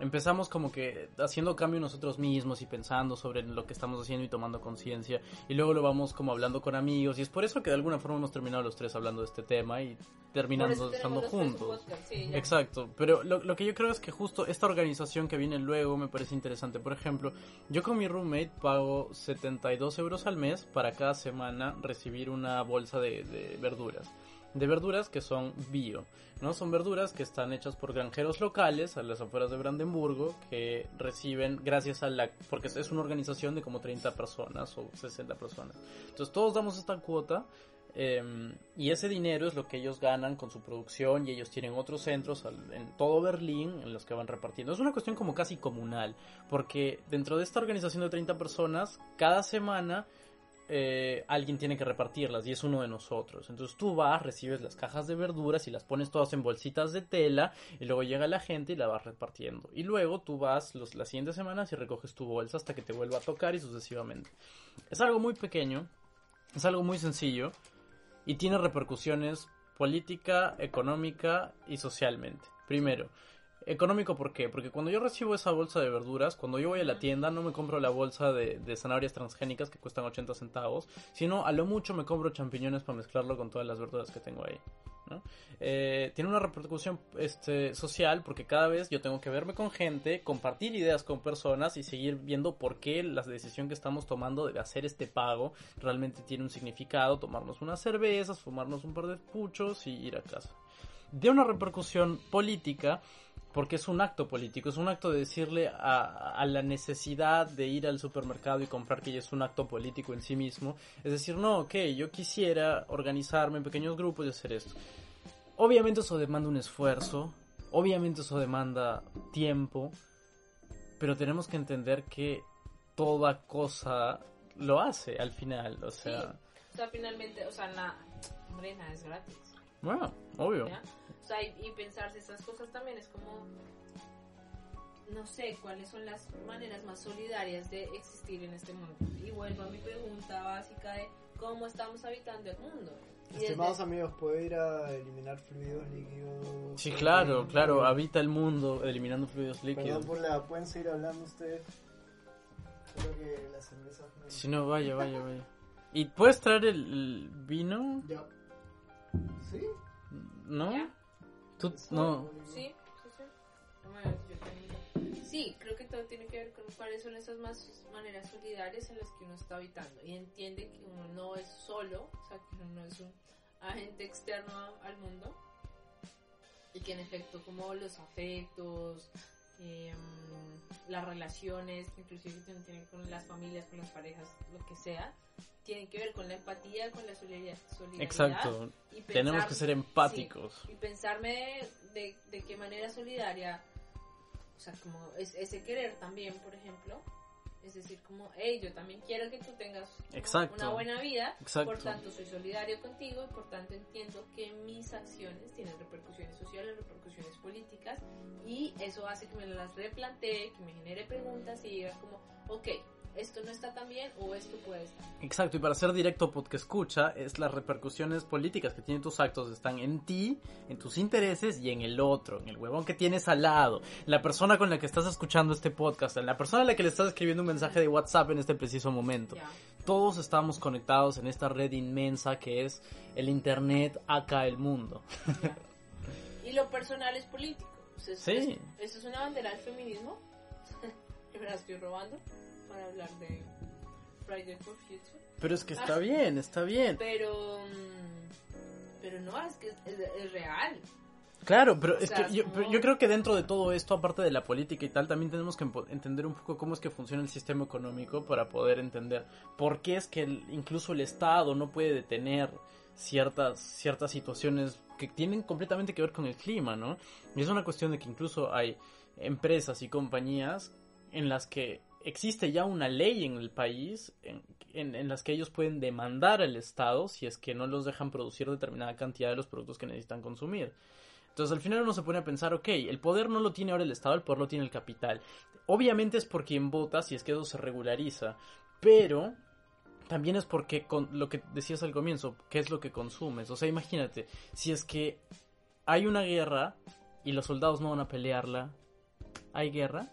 empezamos como que haciendo cambio nosotros mismos y pensando sobre lo que estamos haciendo y tomando conciencia, y luego lo vamos como hablando con amigos, y es por eso que de alguna forma hemos terminado los tres hablando de este tema y terminando estando juntos. sí. Exacto, pero lo, lo que yo creo es que justo esta organización que viene luego me parece interesante. Por ejemplo, yo con mi roommate pago 72 euros al mes para cada semana recibir una bolsa de, de verduras. De verduras que son bio, ¿no? Son verduras que están hechas por granjeros locales a las afueras de Brandenburgo que reciben gracias a la... porque es una organización de como 30 personas o 60 personas. Entonces todos damos esta cuota eh, y ese dinero es lo que ellos ganan con su producción y ellos tienen otros centros en todo Berlín en los que van repartiendo. Es una cuestión como casi comunal, porque dentro de esta organización de 30 personas, cada semana eh, alguien tiene que repartirlas y es uno de nosotros. Entonces tú vas, recibes las cajas de verduras y las pones todas en bolsitas de tela y luego llega la gente y la vas repartiendo. Y luego tú vas los, las siguientes semanas y recoges tu bolsa hasta que te vuelva a tocar y sucesivamente. Es algo muy pequeño, es algo muy sencillo y tiene repercusiones política, económica y socialmente. Primero, económico ¿por qué? Porque cuando yo recibo esa bolsa de verduras, cuando yo voy a la tienda no me compro la bolsa de, de zanahorias transgénicas que cuestan 80 centavos, sino a lo mucho me compro champiñones para mezclarlo con todas las verduras que tengo ahí. ¿no? Eh, tiene una repercusión este, social porque cada vez yo tengo que verme con gente, compartir ideas con personas y seguir viendo por qué la decisión que estamos tomando de hacer este pago realmente tiene un significado, tomarnos unas cervezas, fumarnos un par de puchos y ir a casa. De una repercusión política porque es un acto político, es un acto de decirle a, a, la necesidad de ir al supermercado y comprar que ya es un acto político en sí mismo. Es decir, no, ok, yo quisiera organizarme en pequeños grupos y hacer esto. Obviamente eso demanda un esfuerzo, obviamente eso demanda tiempo, pero tenemos que entender que toda cosa lo hace al final, o sea... Sí. O sea, finalmente, o sea, la... Hombre, nada es gratis. Bueno, obvio. ¿ya? Sea, y, y pensarse esas cosas también es como, no sé, cuáles son las maneras más solidarias de existir en este mundo. Y vuelvo a mi pregunta básica de cómo estamos habitando el mundo. Desde- Estimados amigos, ¿puedo ir a eliminar fluidos líquidos? Sí, claro, claro, eh, habita el mundo eliminando fluidos Perdón líquidos. por la... ¿Pueden seguir hablando ustedes? Creo que las cervezas... me- Si no, vaya, vaya, vaya. ¿Y puedes traer el, el vino? Ya. ¿Sí? ¿No? ¿Ya? Tú, no. Sí, sí, creo que todo tiene que ver con cuáles son esas más maneras solidarias en las que uno está habitando. Y entiende que uno no es solo, o sea, que uno no es un agente externo al mundo. Y que en efecto como los afectos, eh, las relaciones, inclusive que uno tiene con las familias, con las parejas, lo que sea, tienen que ver con la empatía, con la solidaridad. Exacto. y Tenemos que ser empáticos. sí, y pensarme de, de qué manera solidaria, o sea, como es, ese querer también, por ejemplo, es decir, como, hey, yo también quiero que tú tengas Exacto. una buena vida, Exacto. por tanto soy solidario contigo y por tanto entiendo que mis acciones tienen repercusiones sociales, repercusiones políticas y eso hace que me las replantee, que me genere preguntas y diga como, ok, esto no está tan bien o esto puede estar. Exacto, y para ser directo porque escucha, es las repercusiones políticas que tienen tus actos están en ti, en tus intereses y en el otro, en el huevón que tienes al lado, la persona con la que estás escuchando este podcast, en la persona a la que le estás escribiendo un mensaje de WhatsApp en este preciso momento. Ya. Todos estamos conectados en esta red inmensa que es el Internet acá el mundo. Ya. Y lo personal es político. O sea, Sí. es- ¿Eso es una bandera del feminismo? que me la estoy robando para hablar de Friday for Future. Pero es que está bien, está bien. Pero. mm, Pero no, es que es, es- es real. Claro, pero O es sea, que yo, como- pero yo creo que dentro de todo esto, aparte de la política y tal, también tenemos que entender un poco cómo es que funciona el sistema económico para poder entender por qué es que el- incluso el Estado no puede detener ciertas, ciertas situaciones que tienen completamente que ver con el clima, ¿no? Y es una cuestión de que incluso hay empresas y compañías en las que existe ya una ley en el país en, en, las que ellos pueden demandar al Estado si es que no los dejan producir determinada cantidad de los productos que necesitan consumir. Entonces al final uno se pone a pensar, ok, el poder no lo tiene ahora el Estado, el poder lo tiene el capital. Obviamente es por quien vota si es que eso se regulariza, pero también es porque con lo que decías al comienzo, ¿qué es lo que consumes? O sea, imagínate, si es que hay una guerra y los soldados no van a pelearla, ¿hay guerra?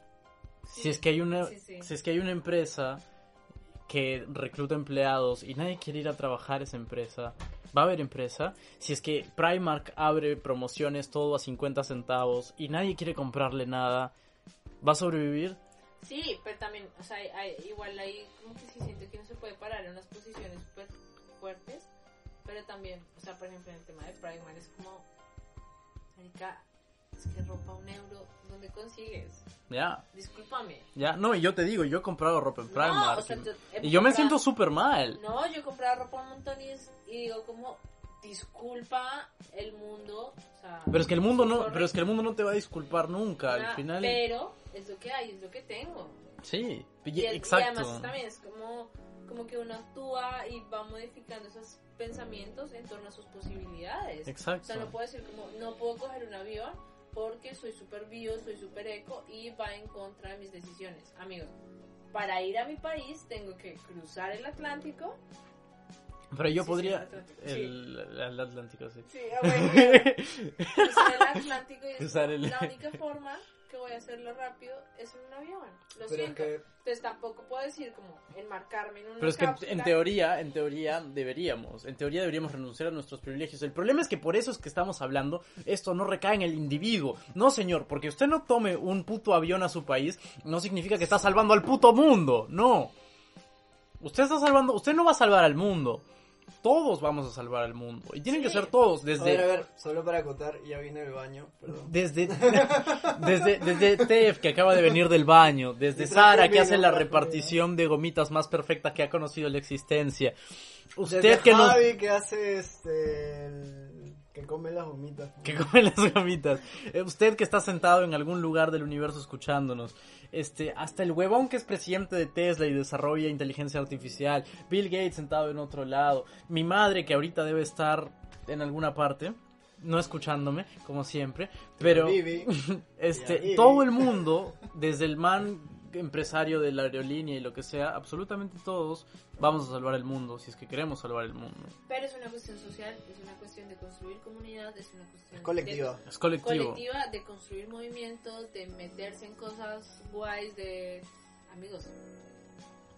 Sí, Si es que hay una, sí, sí. si es que hay una empresa que recluta empleados y nadie quiere ir a trabajar esa empresa, va a haber empresa. Si es que Primark abre promociones todo a 50 centavos y nadie quiere comprarle nada, ¿va a sobrevivir? Sí, pero también, o sea, hay- igual ahí como que sí siento que no se puede parar en unas posiciones súper fuertes, pero también, o sea, por ejemplo, en el tema de Primark es como, marica, es que ropa un euro, ¿dónde consigues? Ya, Discúlpame. ya. No, y yo te digo, yo he comprado ropa en Primark. No, o sea, y- yo y yo me comprado- siento súper mal. No, yo he comprado ropa un montón y, es- y digo como, disculpa el mundo, o sea... Pero es que el mundo no, sorry. pero es que el mundo no te va a disculpar nunca. Al final, Pero es lo que hay, es lo que tengo. sí, y- el- y exacto. además también es como, como que uno actúa y va modificando esos pensamientos en torno a sus posibilidades. Exacto. O sea, no puedo decir como, no puedo coger un avión porque soy súper bio, soy súper eco y va en contra de mis decisiones. Amigos, para ir a mi país tengo que cruzar el Atlántico. Pero yo Sí, sí, podría. el Atlántico. el, el Atlántico, sí. Sí, ah, bueno, cruzar el Atlántico y es el- la única forma que voy a hacerlo rápido es en un avión. Lo Pero es siento. que Entonces tampoco puedo decir como enmarcarme en una Pero es que en teoría, en teoría deberíamos, en teoría deberíamos renunciar a nuestros privilegios. El problema es que por eso es que estamos hablando, esto no recae en el individuo. No, señor, porque usted no tome un puto avión a su país, no significa que está salvando al puto mundo. No. Usted está salvando, usted no va a salvar al mundo. Todos vamos a salvar al mundo. Y tienen que ser todos, A desde... ver, a ver, solo para acotar, ya vine del baño, perdón. Desde, desde, desde Tef, que acaba de venir del baño, desde Sara, que hace vino, la repartición de gomitas más perfecta que ha conocido la existencia. Usted Desde que nos... Javi que hace este... el- que come las gomitas. Que come las gomitas. Eh, Usted que está sentado en algún lugar del universo escuchándonos. Este, hasta el huevón que es presidente de Tesla y desarrolla inteligencia artificial. Bill Gates sentado en otro lado. Mi madre que ahorita debe estar en alguna parte. No escuchándome, como siempre. Pero... Este, todo el mundo, desde el man empresario de la aerolínea y lo que sea, absolutamente todos vamos a salvar el mundo, si es que queremos salvar el mundo. Pero es una cuestión social, es una cuestión de construir comunidad, es una cuestión Es colectiva. Es colectivo. colectiva, de construir movimientos, de meterse en cosas guays, de amigos,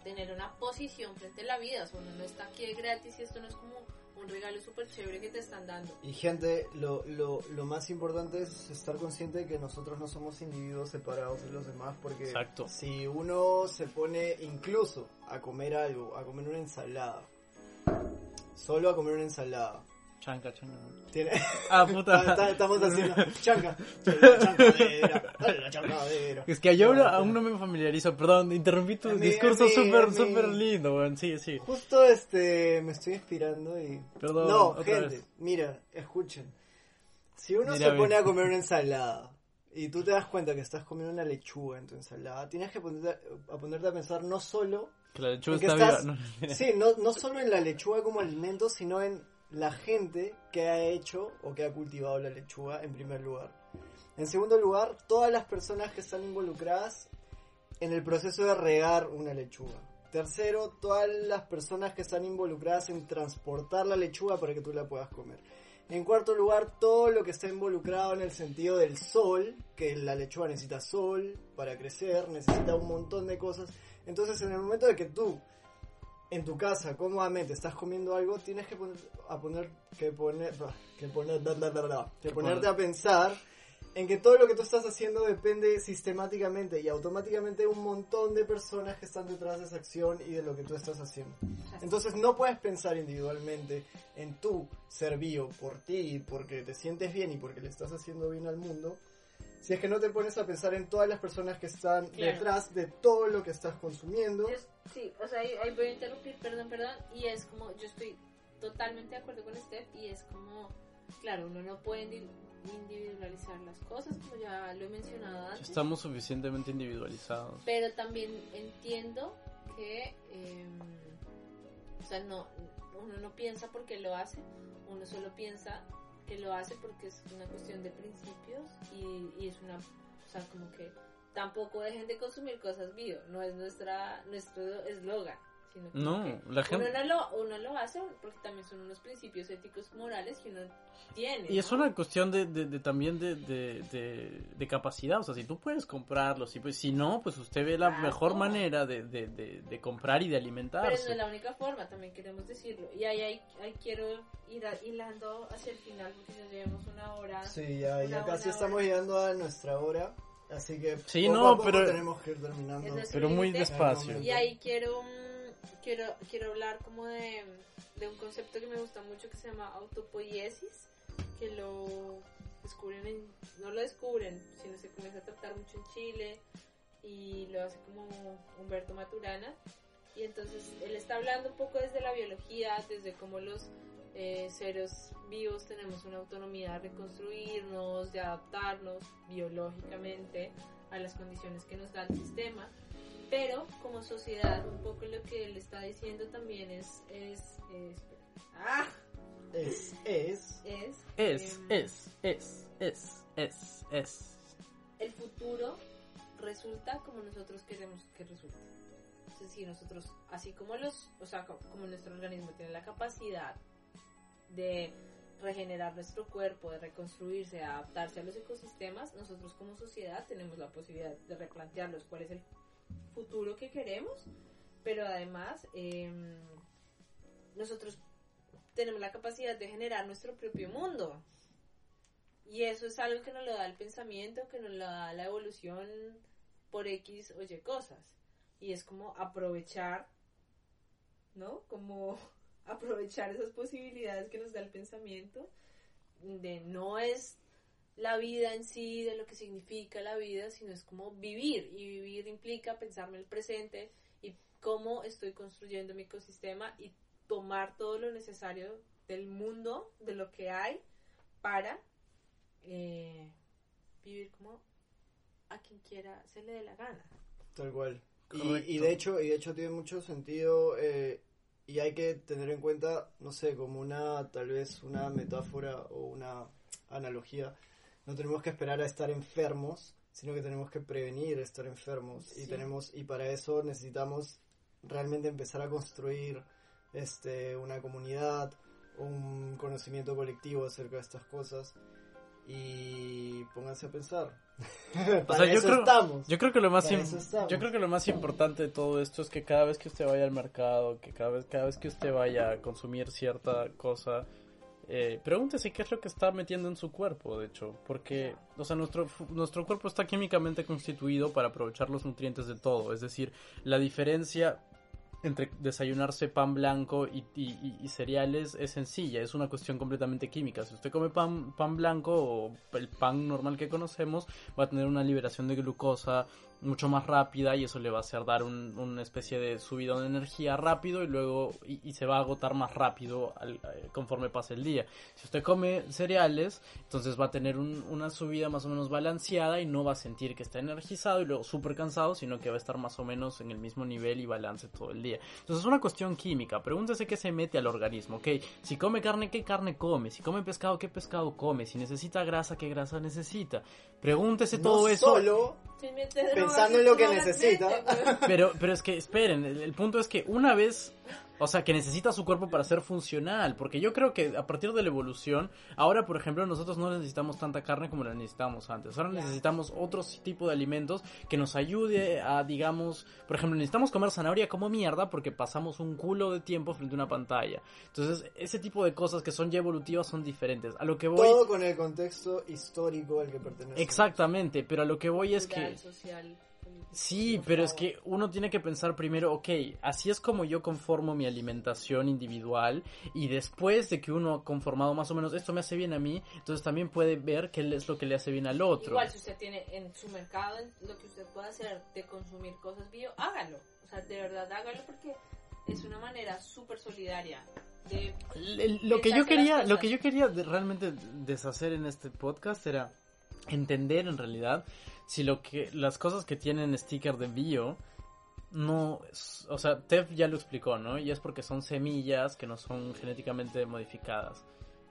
tener una posición frente a la vida. O sea, uno no está aquí de gratis y esto no es como un regalo súper chévere que te están dando. Y gente, lo, lo, lo más importante es estar consciente de que nosotros no somos individuos separados de los demás porque Exacto. si uno se pone incluso a comer algo, a comer una ensalada, solo a comer una ensalada, Chanca, chanca. Ah, puta. estamos haciendo chanca, la chancadera, la chancadera. Es que yo aún no me familiarizo, perdón, interrumpí tu A mí, discurso a a súper, súper lindo, weón. Sí, sí. Justo este me estoy inspirando y Perdón, no, gente, vez. mira, escuchen. Si uno Mira, se pone a comer una ensalada y tú te das cuenta que estás comiendo una lechuga en tu ensalada, tienes que ponerte a, a ponerte a pensar no solo Que la lechuga está viva. estás- No, sí, no, no solo en la lechuga como alimento, sino en la gente que ha hecho o que ha cultivado la lechuga en primer lugar. En segundo lugar, todas las personas que están involucradas en el proceso de regar una lechuga. Tercero, todas las personas que están involucradas en transportar la lechuga para que tú la puedas comer. En cuarto lugar, todo lo que está involucrado en el sentido del sol, que la lechuga necesita sol para crecer, necesita un montón de cosas. Entonces, en el momento de que tú en tu casa cómodamente estás comiendo algo, tienes que poner a poner que poner que poner bla, bla, bla, que ponerte poner- a pensar en que todo lo que tú estás haciendo depende sistemáticamente y automáticamente de un montón de personas que están detrás de esa acción y de lo que tú estás haciendo. Entonces no puedes pensar individualmente en tu ser vivo por ti, porque te sientes bien y porque le estás haciendo bien al mundo, si es que no te pones a pensar en todas las personas que están Claro. detrás de todo lo que estás consumiendo. Es- sí, o sea, ahí, voy a interrumpir, perdón, perdón, y es como, yo estoy totalmente de acuerdo con Steph, y es como, claro, uno no puede indi- individualizar las cosas, como ya lo he mencionado antes, Estamos suficientemente individualizados. pero también entiendo que, eh, o sea, no, uno no piensa porque lo hace, uno solo piensa que lo hace porque es una cuestión de principios y, es una, o sea, como que tampoco dejen de consumir cosas bio, no es nuestra nuestro eslogan, sino No, que la gente... uno no lo uno lo hace porque también son unos principios éticos morales que uno tiene. Y es ¿no? una cuestión de, de- de también de, de, de- de capacidad, o sea, si tú puedes comprarlo, si, pues, si no, pues usted ve la Claro. mejor manera de, de, de- de comprar y de Pero no alimentarse. es la única forma, también queremos decirlo. Y ahí, ahí, ahí quiero ir a- hilando hacia el final porque ya llevamos una hora. Sí, ya, ya casi estamos hora. llegando a nuestra hora, así que Sí, poco no, a poco pero- tenemos que ir terminando. Es Pero muy despacio. Y ahí quiero, quiero, quiero hablar como de, de un concepto que me gusta mucho que se llama autopoiesis, que lo descubren, en- no lo descubren, sino se comienza a tratar mucho en Chile y lo hace como Humberto Maturana. Y entonces él está hablando un poco desde la biología, desde cómo los eh, seres vivos tenemos una autonomía de reconstruirnos, de adaptarnos biológicamente a las condiciones que nos da el sistema. Pero como sociedad, un poco lo que él está diciendo también es, es, es, ah, Es, es, es, Es, em, es, es, es, es, es. el futuro resulta como nosotros queremos que resulte. Es decir, nosotros, así como los, o sea, co- como nuestro organismo tiene la capacidad de regenerar nuestro cuerpo, de reconstruirse, de adaptarse a los ecosistemas, nosotros como sociedad tenemos la posibilidad de replantearnos cuál es el futuro que queremos, pero además em, nosotros tenemos la capacidad de generar nuestro propio mundo. Y eso es algo que nos lo da el pensamiento, que nos lo da la evolución por X o Y cosas. Y es como aprovechar, ¿no? Como aprovechar esas posibilidades que nos da el pensamiento, de no es la vida en sí, de lo que significa la vida, sino es como vivir. Y vivir implica pensarme el presente y cómo estoy construyendo mi ecosistema y tomar todo lo necesario del mundo, de lo que hay, para eh, vivir como a quien quiera se le dé la gana. Tal cual. Y, de hecho, y de hecho tiene mucho sentido eh, y hay que tener en cuenta, no sé, como una, tal vez una metáfora o una analogía. No tenemos que esperar a estar enfermos, sino que tenemos que prevenir estar enfermos y tenemos y para eso necesitamos realmente empezar a construir este una comunidad, un conocimiento colectivo acerca de estas cosas y pónganse a pensar. para yo eso creo- estamos. Yo creo que lo más yo creo que lo más importante de todo esto es que cada vez que usted vaya al mercado, que cada vez cada vez que usted vaya a consumir cierta cosa, eh, pregúntese qué es lo que está metiendo en su cuerpo, de hecho, porque o sea, nuestro nuestro cuerpo está químicamente constituido para aprovechar los nutrientes de todo, es decir, la diferencia entre desayunarse pan blanco y- y cereales es sencilla, es una cuestión completamente química. Si usted come pan, pan blanco o el pan normal que conocemos, va a tener una liberación de glucosa mucho más rápida y eso le va a hacer dar un- una especie de subidón de energía rápido y luego y, y se va a agotar más rápido al- eh, conforme pase el día. Si usted come cereales, entonces va a tener un- una subida más o menos balanceada y no va a sentir que está energizado y luego súper cansado, sino que va a estar más o menos en el mismo nivel y balance todo el día. Entonces es una cuestión química. Pregúntese qué se mete al organismo, ¿ok? Si come carne, ¿qué carne come? Si come pescado, ¿qué pescado come? Si necesita grasa, ¿qué grasa necesita? Pregúntese no todo eso. solo Pensando en lo que necesita. Pero, pero es que esperen, el, el punto es que una vez, o sea, que necesita su cuerpo para ser funcional, porque yo creo que a partir de la evolución, ahora por ejemplo nosotros no necesitamos tanta carne como la necesitábamos antes, ahora necesitamos otro tipo de alimentos que nos ayude a, digamos, por ejemplo, necesitamos comer zanahoria como mierda porque pasamos un culo de tiempo frente a una pantalla. Entonces, ese tipo de cosas que son ya evolutivas son diferentes. A lo que voy... todo con el contexto histórico al que pertenece. Exactamente, pero a lo que voy es que... Social, Sí, pero es que uno tiene que pensar primero, ok, así es como yo conformo mi alimentación individual y después de que uno ha conformado más o menos esto me hace bien a mí, entonces también puede ver qué es lo que le hace bien al otro. Igual, si usted tiene en su mercado lo que usted pueda hacer de consumir cosas bio, hágalo. O sea, de verdad hágalo porque es una manera súper solidaria de... Lo que yo quería, lo que yo quería realmente deshacer en este podcast era entender en realidad si lo que las cosas que tienen sticker de bio no, o sea, Tef ya lo explicó, ¿no? Y es porque son semillas que no son genéticamente modificadas.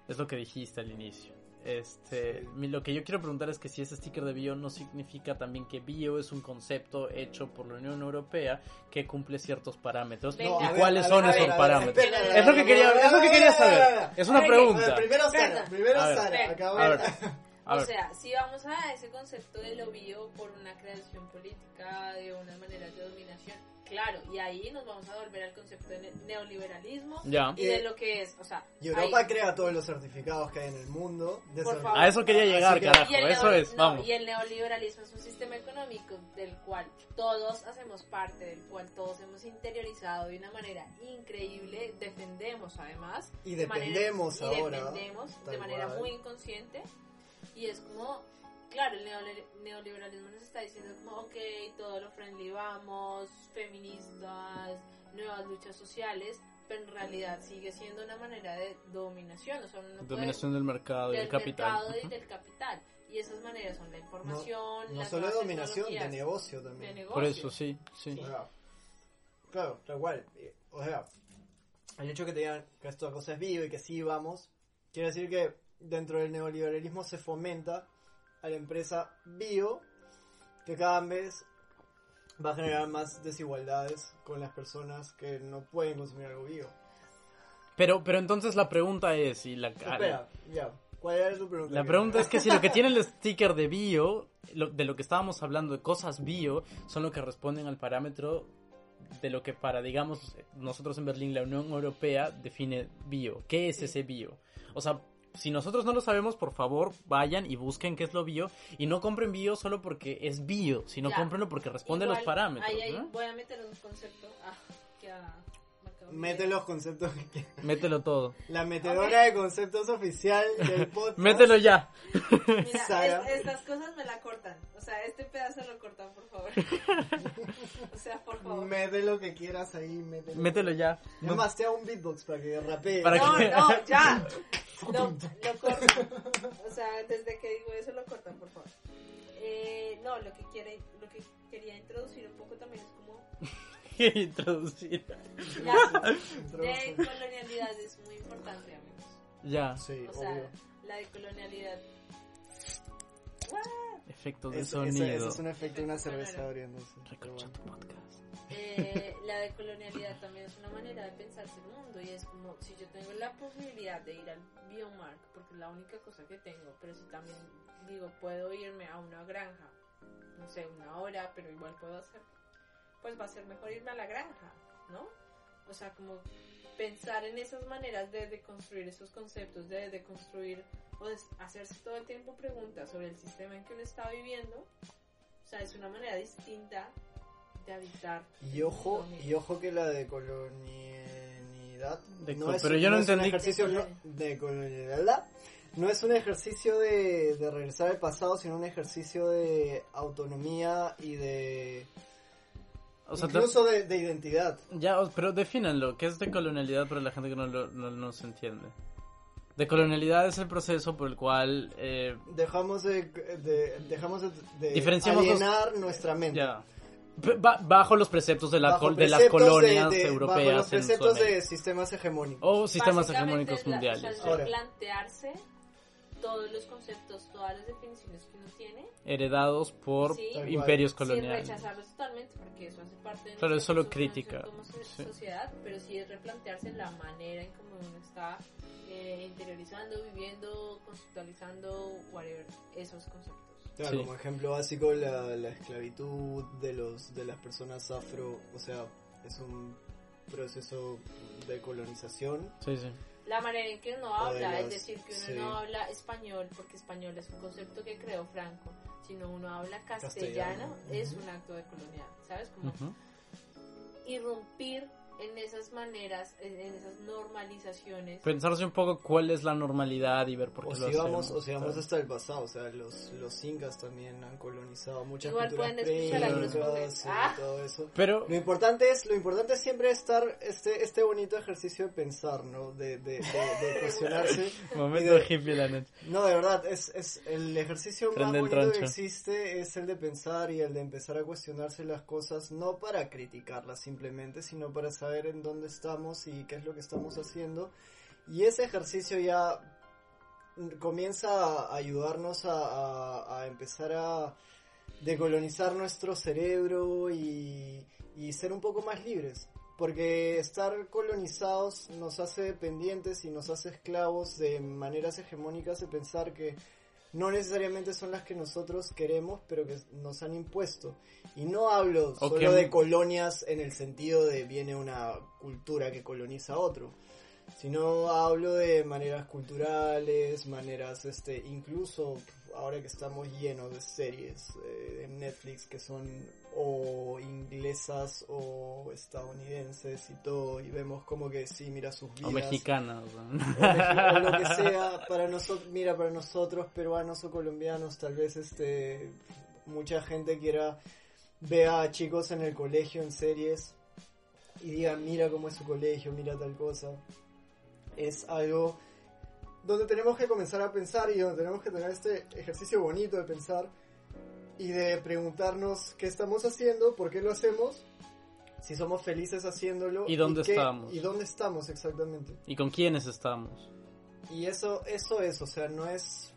Es lo que dijiste al inicio. Este, lo que yo quiero preguntar es que si ese sticker de bio no significa también que bio es un concepto hecho por la Unión Europea que cumple ciertos parámetros. Venga. ¿Y ver, cuáles son ver, esos parámetros? Es lo que quería, es lo que quería saber. Es una pregunta. primero Sara, primero A ver. Sara, A o ver. sea, si vamos a ese concepto de lo bio por una creación política, de una manera de dominación, claro, y ahí nos vamos a volver al concepto de ne- neoliberalismo Ya. y de lo que es, o sea, Y Europa ahí- crea todos los certificados que hay en el mundo. de Por favor. A eso quería llegar, que- carajo. Y el, Eso es, no, vamos. y el neoliberalismo es un sistema económico del cual todos hacemos parte, del cual todos hemos interiorizado de una manera increíble, defendemos además. Y de manera- dependemos y ahora. dependemos de manera cual. muy inconsciente. Y es como, claro, el neoliber- neoliberalismo nos está diciendo como, ok, todo lo friendly vamos, feministas, nuevas luchas sociales, pero en realidad sigue siendo una manera de dominación. O sea, uno no puede- Dominación del mercado y del del capital. mercado y del capital. Y esas maneras son la No, información, no las solo de dominación, de negocio de también. negocio. Por eso, sí, sí. O sea, claro, tal cual. O sea, el hecho que te digan que esta cosa es vivo y que sí vamos, quiere decir que dentro del neoliberalismo se fomenta a la empresa bio, que cada vez va a generar más desigualdades con las personas que no pueden consumir algo bio. Pero, pero entonces la pregunta es, y la, Espera, ya. ¿Cuál era tu pregunta? la pregunta es que si lo que tiene el sticker de bio, lo- de lo que estábamos hablando, de cosas bio, son lo que responden al parámetro de lo que para, digamos, nosotros en Berlín, la Unión Europea define bio. ¿Qué es ese bio? O sea, si nosotros no lo sabemos, por favor, vayan y busquen qué es lo bio y no compren bio solo porque es bio, sino cómprenlo porque responde a los parámetros. Ahí, ahí ¿no? voy a meter un concepto. Ah, que Mete los conceptos que quieras. Mételo todo. La metedora de conceptos oficial del podcast. Mételo ya. Mira, es- estas cosas me la cortan. O sea, este pedazo lo cortan, por favor. o sea, por favor. Mete lo que quieras ahí, mételo. Mételo ya. Nada más te hago un beatbox para que rapee. Para no, que- no, ya. No, lo cortan. O sea, desde que digo eso lo cortan, por favor. Eh, no, lo que quiere, lo que quería introducir un poco también es como Introducir. la Introduce. decolonialidad es muy importante, amigos. Ya. Sí, O sea, obvio. la decolonialidad. Efectos de Eso, sonido. eso- eso es un efecto de una cerveza abriéndose. tu podcast. Eh, la decolonialidad también es una manera de pensarse el mundo y es como si yo tengo la posibilidad de ir al biomark porque es la única cosa que tengo pero si también digo puedo irme a una granja no sé una hora pero igual puedo hacer pues va a ser mejor irme a la granja ¿no? o sea como pensar en esas maneras de, de construir esos conceptos de, de construir o de hacerse todo el tiempo preguntas sobre el sistema en que uno está viviendo o sea es una manera distinta de habitar Y ojo, y ojo que la decolonialidad De no co- es, pero yo no es un entendí- ejercicio no, de colonialidad no es un ejercicio de, de regresar al pasado, sino un ejercicio de autonomía y de O sea, te- incluso de, de identidad. ya, pero defínanlo. ¿Qué es decolonialidad para la gente que no, lo, no, no se entiende? Decolonialidad es el proceso por el cual... eh, Dejamos de, de- dejamos de, de Diferenciamos los- alienar nuestra mente. ya. Bajo los preceptos de, la Bajo col- de las preceptos de- colonias de- europeas. Bajo los en preceptos de Sudamérica. sistemas hegemónicos. O sistemas hegemónicos mundiales. O sea, replantearse todos los conceptos, todas las definiciones que uno tiene, Heredados por Sí. Imperios sin coloniales. rechazarlos totalmente, porque eso hace parte de Claro, es solo crítica, como sí. sociedad, pero sí es replantearse la manera en cómo uno está eh, interiorizando, viviendo, conceptualizando, whatever, esos conceptos. Claro, Sí. como ejemplo básico la, la esclavitud de los de las personas afro, o sea, es un proceso de colonización. Sí, sí. La manera en que uno habla, es decir, que uno sí. no habla español, porque español es un concepto que creó Franco, sino uno habla castellano, Castellano. es un acto de colonial, ¿sabes? Como Ujú. irrumpir en esas maneras, en, esas normalizaciones. Pensarse un poco cuál es la normalidad y ver por qué O lo si vamos, hacemos. o si vamos hasta el pasado, o sea, los, los incas también han colonizado muchas Igual culturas pueden escuchar algunos pre-incas momentos. y Ah. todo eso. Pero, Lo importante es, lo importante es siempre estar este, este bonito ejercicio de pensar, ¿no? De, de, de, de cuestionarse. momento de- hippie la noche. No, de verdad, es, es el ejercicio más Prende el bonito que existe es el de pensar y el de empezar a cuestionarse las cosas, no para criticarlas simplemente, sino para saber en dónde estamos y qué es lo que estamos haciendo. Y ese ejercicio ya comienza a ayudarnos a empezar a decolonizar nuestro cerebro y, y ser un poco más libres. Porque estar colonizados nos hace dependientes y nos hace esclavos de maneras hegemónicas de pensar que no necesariamente son las que nosotros queremos, pero que nos han impuesto. Y no hablo solo de colonias en el sentido de viene una cultura que coloniza a otro, sino hablo de maneras culturales, maneras, este, incluso ahora que estamos llenos de series eh, en Netflix que son o inglesas o estadounidenses y todo, y vemos como que sí, mira sus vidas O mexicana. o o lo que sea para nosotros mira para nosotros peruanos o colombianos tal vez este mucha gente quiera vea a chicos en el colegio en series y diga mira cómo es su colegio mira tal cosa es algo donde tenemos que comenzar a pensar y donde tenemos que tener este ejercicio bonito de pensar y de preguntarnos qué estamos haciendo por qué lo hacemos si somos felices haciendo ¿Y dónde qué- estamos? y dónde estamos exactamente ¿Y con quiénes estamos? y eso, eso es, o sea, no es,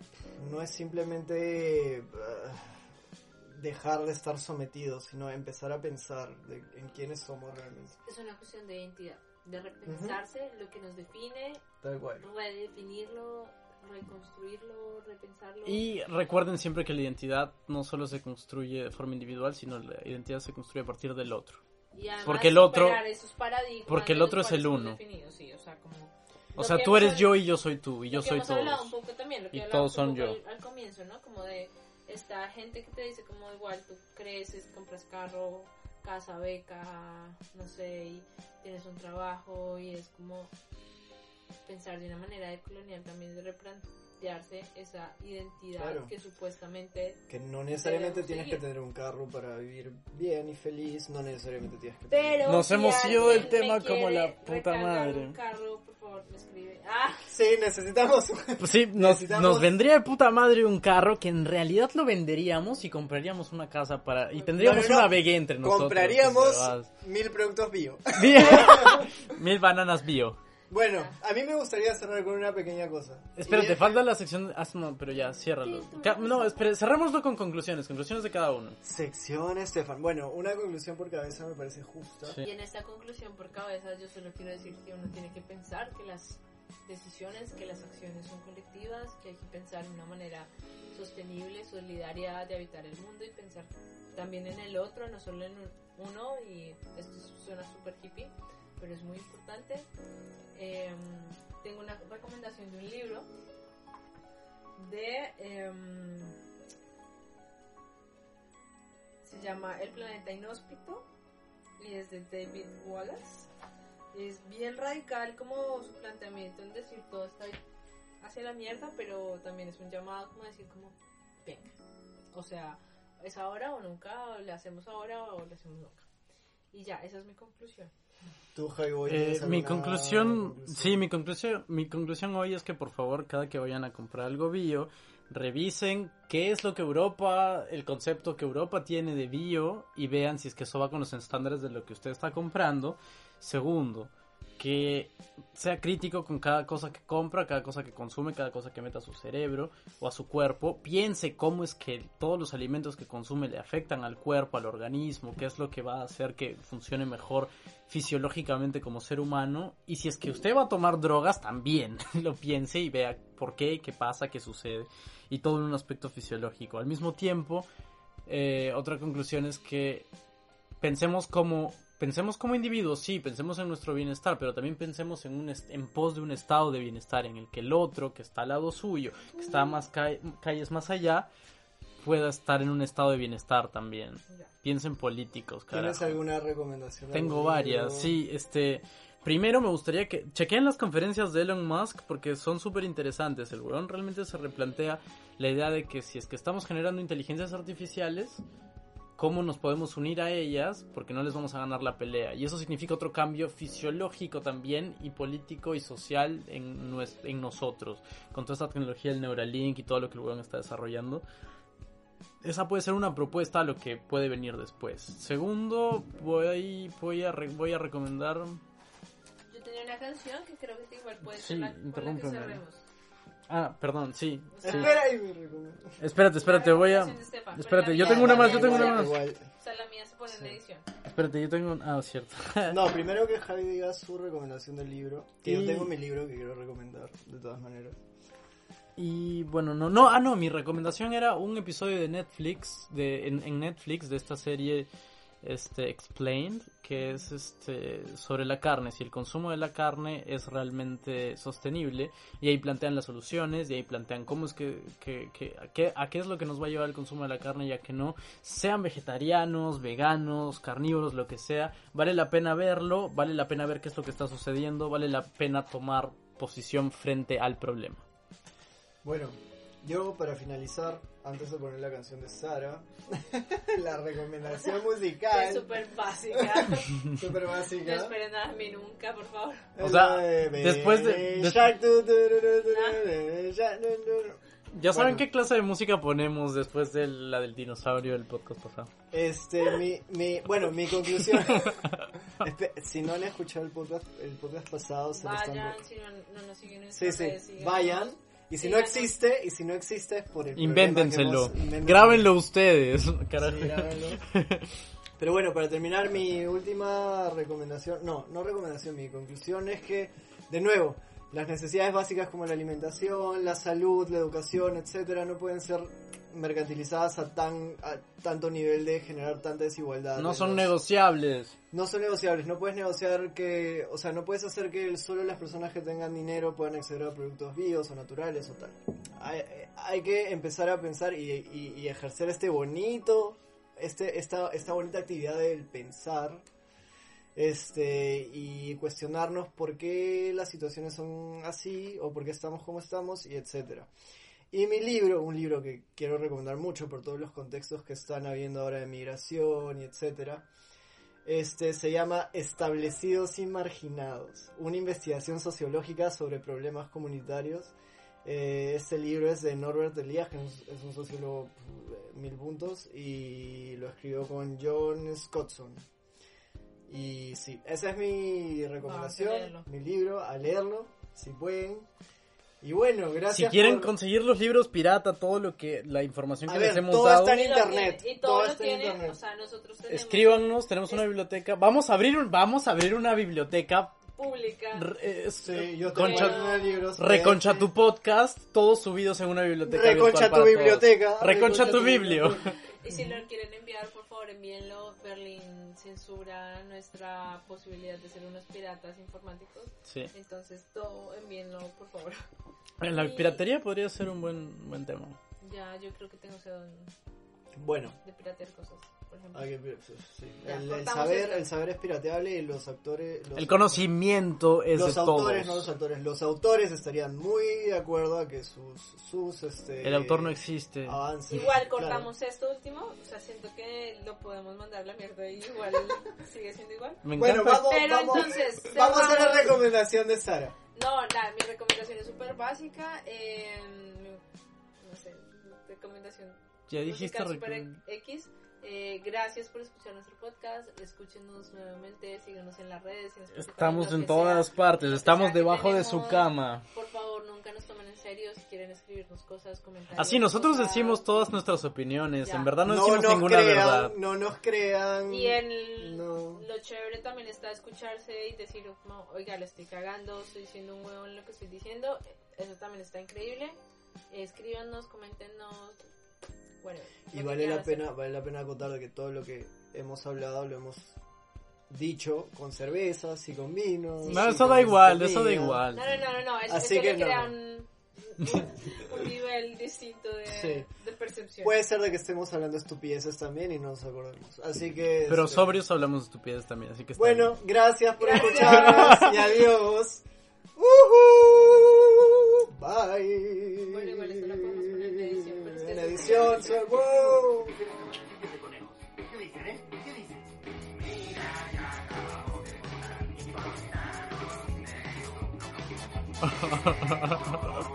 no es simplemente uh, dejar de estar sometidos, sino empezar a pensar de- en quiénes somos realmente. Es una cuestión de identidad. de repensarse lo que nos define, Tal cual. redefinirlo, reconstruirlo, repensarlo. Y recuerden siempre que la identidad no solo se construye de forma individual, sino la identidad se construye a partir del otro. Y porque el otro- porque el otro es el uno. sí, o sea, como O sea, tú eres yo hablado- y yo soy tú, y yo soy todos. un poco también, Y todos son yo. Al, al comienzo, ¿no? Como de esta gente que te dice como igual tú creces, compras carro, casa, beca, no sé, y tienes un trabajo y es como pensar de una manera de colonial también de replantearse esa identidad Claro. que supuestamente Que no necesariamente tienes que seguir. tener un carro para vivir bien y feliz, no necesariamente tienes que pero Nos si hemos ido del tema como la puta madre. un carro, por favor, me escribe. Ah, Sí, necesitamos Pues sí, nos, Necesitamos- nos vendría de puta madre un carro que en realidad lo venderíamos y compraríamos una casa para... Y tendríamos No, no, una vegué entre nosotros. compraríamos mil productos bio. Mil bananas bio. Bueno, a mí me gustaría cerrar con una pequeña cosa. Espérate, Y- falta la sección... Ah, no, pero ya, ciérralo. No, espere, cerrémoslo con conclusiones, conclusiones de cada uno. Sección, Estefan. Bueno, una conclusión por cabeza me parece justa. Sí. Y en esta conclusión por cabeza yo solo quiero decir que uno tiene que pensar que las decisiones, que las acciones son colectivas, que hay que pensar de una manera sostenible, solidaria de habitar el mundo y pensar también en el otro, no solo en un- uno, y esto suena súper hippie, pero es muy importante. Em, tengo una recomendación de un libro de... em, se llama El planeta inhóspito y es de David Wallace. Es bien radical como su planteamiento en decir todo está hacia la mierda, pero también es un llamado como decir como, venga, o sea, es ahora o nunca, o le hacemos ahora o le hacemos nunca. Y ya, esa es mi conclusión. Tú, Javi, Boy, Eh, ¿tienes mi alguna conclusión? sí, mi conclusión, mi conclusión hoy es que por favor, cada que vayan a comprar algo bio, revisen qué es lo que Europa, el concepto que Europa tiene de bio y vean si es que eso va con los estándares de lo que usted está comprando. Segundo, que sea crítico con cada cosa que compra, cada cosa que consume, cada cosa que meta a su cerebro o a su cuerpo. Piense cómo es que todos los alimentos que consume le afectan al cuerpo, al organismo, qué es lo que va a hacer que funcione mejor fisiológicamente como ser humano. Y si es que usted va a tomar drogas, también lo piense y vea por qué, qué pasa, qué sucede. Y todo en un aspecto fisiológico. Al mismo tiempo, eh, otra conclusión es que pensemos como pensemos como individuos, sí, pensemos en nuestro bienestar, pero también pensemos en un en pos de un estado de bienestar en el que el otro que está al lado suyo, que está más ca- calles más allá, pueda estar en un estado de bienestar también. Piensen políticos, ¿Tienes carajo. alguna recomendación? Tengo varias, sí, este... Primero me gustaría que chequeen las conferencias de Elon Musk porque son súper interesantes. El weón realmente se replantea la idea de que si es que estamos generando inteligencias artificiales, cómo nos podemos unir a ellas porque no les vamos a ganar la pelea. Y eso significa otro cambio fisiológico también y político y social en, nues- en nosotros. Con toda esta tecnología del Neuralink y todo lo que el está desarrollando. Esa puede ser una propuesta a lo que puede venir después. Segundo, voy, voy, a, re- voy a recomendar... Yo tenía una canción que creo que igual puede Sí, ser la, con la que cerremos. Ah, perdón, sí. sí. Espera y me recomiendo. Espérate, espérate, voy a... Espérate, yo tengo una más, yo tengo una más. Igual. O sea, la mía se pone en Sí. la edición. Espérate, yo tengo un... Ah, cierto. No, primero que Javi diga su recomendación del libro. Que Y- yo tengo mi libro que quiero recomendar, de todas maneras. Y bueno, no, no, ah, no, mi recomendación era un episodio de Netflix, de, en, en Netflix, de esta serie, este, Explained, que es, este, sobre la carne, si el consumo de la carne es realmente sostenible, y ahí plantean las soluciones, y ahí plantean cómo es que, que, que- a, qué, a qué es lo que nos va a llevar el consumo de la carne, ya que no, sean vegetarianos, veganos, carnívoros, lo que sea, vale la pena verlo, vale la pena ver qué es lo que está sucediendo, vale la pena tomar posición frente al problema. Bueno, yo para finalizar, antes de poner la canción de Sara, la recomendación Es musical, súper básica. súper No básica. esperen nada de mí nunca, por favor. O es sea, después de-. Ya saben Bueno. qué clase de música ponemos después de la del dinosaurio del podcast pasado. Este, mi, mi, bueno, mi conclusión. Espe- si no han escuchado el podcast, el podcast pasado, se lo están- Vayan, si no, no nos siguen en Sí, sí, vayan. Y si no existe, y si no existe es por el hemos- invéntenselo. Grábenlo ustedes. Carajo. Sí, grábenlo. Pero bueno, para terminar, mi última recomendación, no, no recomendación, mi conclusión es que, de nuevo, las necesidades básicas como la alimentación, la salud, la educación, etcétera, no pueden ser mercantilizadas a tan a tanto nivel de generar tanta desigualdad. No son los- negociables. no son negociables, no puedes negociar que, o sea, no puedes hacer que solo las personas que tengan dinero puedan acceder a productos bios o naturales o tal. Hay, hay que empezar a pensar y, y- y ejercer este bonito, este, esta, esta bonita actividad del pensar, este, y cuestionarnos por qué las situaciones son así o por qué estamos como estamos y etcétera. Y mi libro, un libro que quiero recomendar mucho por todos los contextos que están habiendo ahora de migración y etcétera, este se llama Establecidos y Marginados, una investigación sociológica sobre problemas comunitarios. Eh, este libro es de Norbert Elias, que es, un sociólogo eh, mil puntos, y lo escribió con John Scottson. Y sí, esa es mi recomendación, leerlo. mi libro, a leerlo, si pueden. Y bueno, Si gracias quieren por... conseguir los libros pirata, todo lo que la información A que ver, les hemos todo dado, está en internet, Y todo todo lo está en tiene, internet. o sea, nosotros tenemos escríbanos, tenemos una biblioteca. Vamos a abrir un- vamos a abrir una biblioteca pública. re- es- Sí, yo Concha- tengo nueve libros. Reconcha tu podcast, todos subidos en una biblioteca. Reconcha tu biblioteca. Reconcha tu biblio. biblioteca. Y si lo quieren enviar, por favor, envíenlo. Berlín censura nuestra posibilidad de ser unos piratas informáticos. Sí. Entonces, todo envíenlo, por favor. La piratería podría ser un buen, buen tema. Ya, yo creo que tengo sed Bueno, de piratear cosas, por ejemplo. hay que- sí. Ya, el, saber, esto. el saber es pirateable y los actores. los- El conocimiento es los de autores, todos. no los autores. Los autores estarían muy de acuerdo a que sus, sus este, El autor no existe. avances. Igual claro. cortamos esto último, o sea, siento que lo podemos mandar a la mierda y igual sigue siendo igual. Me Bueno, encanta. vamos, Pero vamos, entonces, vamos a la recomendación de Sara. No, la, mi recomendación es súper básica. eh, no sé, recomendación ya dijiste super X. Eh, gracias por escuchar nuestro podcast. Escúchenos nuevamente, síguenos en las redes. en Estamos en todas sea, partes, estamos debajo de su cama. Por favor, nunca nos tomen en serio. Si quieren escribirnos cosas, comentarios. Así nosotros cosas. decimos todas nuestras opiniones, Ya. en verdad no, No decimos nos ninguna crean, verdad. no nos crean. Y en No. lo chévere también está escucharse y decir, como, oiga, le estoy cagando, estoy diciendo un huevo en lo que estoy diciendo. Eso también está increíble. Escríbanos, coméntenos. Y vale la hacer. pena, vale la pena acotar de que todo lo que hemos hablado lo hemos dicho con cervezas y con vinos. No, eso da igual, eso da igual. No, no, no, no, es- Así eso que le no. crea un, nivel distinto de, Sí. de percepción. Puede ser de que estemos hablando estupideces también y no nos acordemos. Así que. Pero este, sobrios hablamos de estupidez también, así que Bueno, gracias por Gracias. escucharnos y adiós. Bye. Bueno, igual es que En eso- edición, soy wow.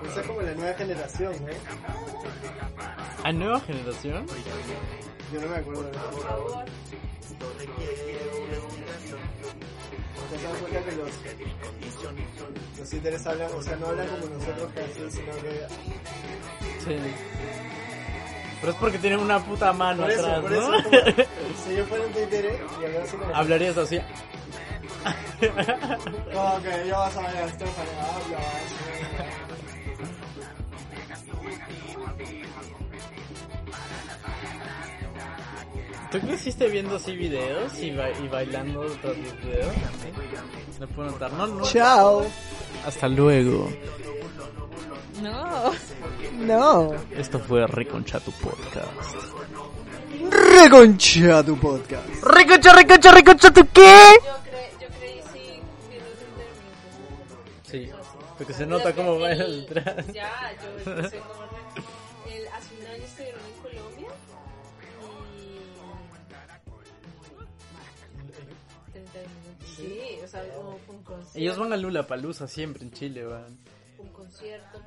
Esa es como la nueva generación, bien. ¿A nueva generación? Yo no me acuerdo de eso. favor. ¿Te das cuenta que los, los hablan, o sea, no hablan como nosotros casi, sino que... Sí. Pero es porque tienen una puta mano Por eso, atrás, por ¿no? eso, como- si yo fuera un títere y hablara así como... Hablarías así. Como que yo vas a ver a Estefan, hablas... ¿Tú creciste viendo así videos y, ba- y bailando tras los videos? No puedo notar. No, no. Chao. Hasta luego. No. No. Esto fue Reconcha tu podcast. Reconcha tu podcast. ¡Reconcha, reconcha, reconcha tu qué! Yo, creí sí, porque se nota cómo va el. Ya, yo empecé como re- el, hace un año estuvieron en Colombia y 30 minutos. Sí, o sea, como fue un concierto. Ellos van a Lula Palusa siempre en Chile, van. un concierto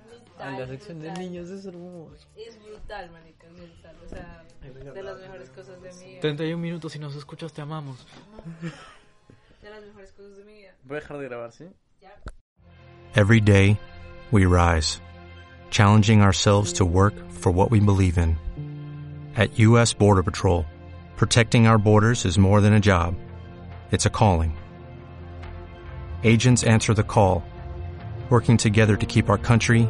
brutal. la sección de niños, es hermoso. Es brutal, marica, es brutal. O sea, de las mejores cosas de mi vida. 31 minutos, si nos escuchas te amamos. De las mejores cosas de mi vida. Voy a dejar de grabar, ¿sí? Ya. Every day, we rise, challenging ourselves to work for what we believe in. At U.S. Border Patrol, Protecting our borders is more than a job, it's a calling. Agents answer the call, working together to keep our country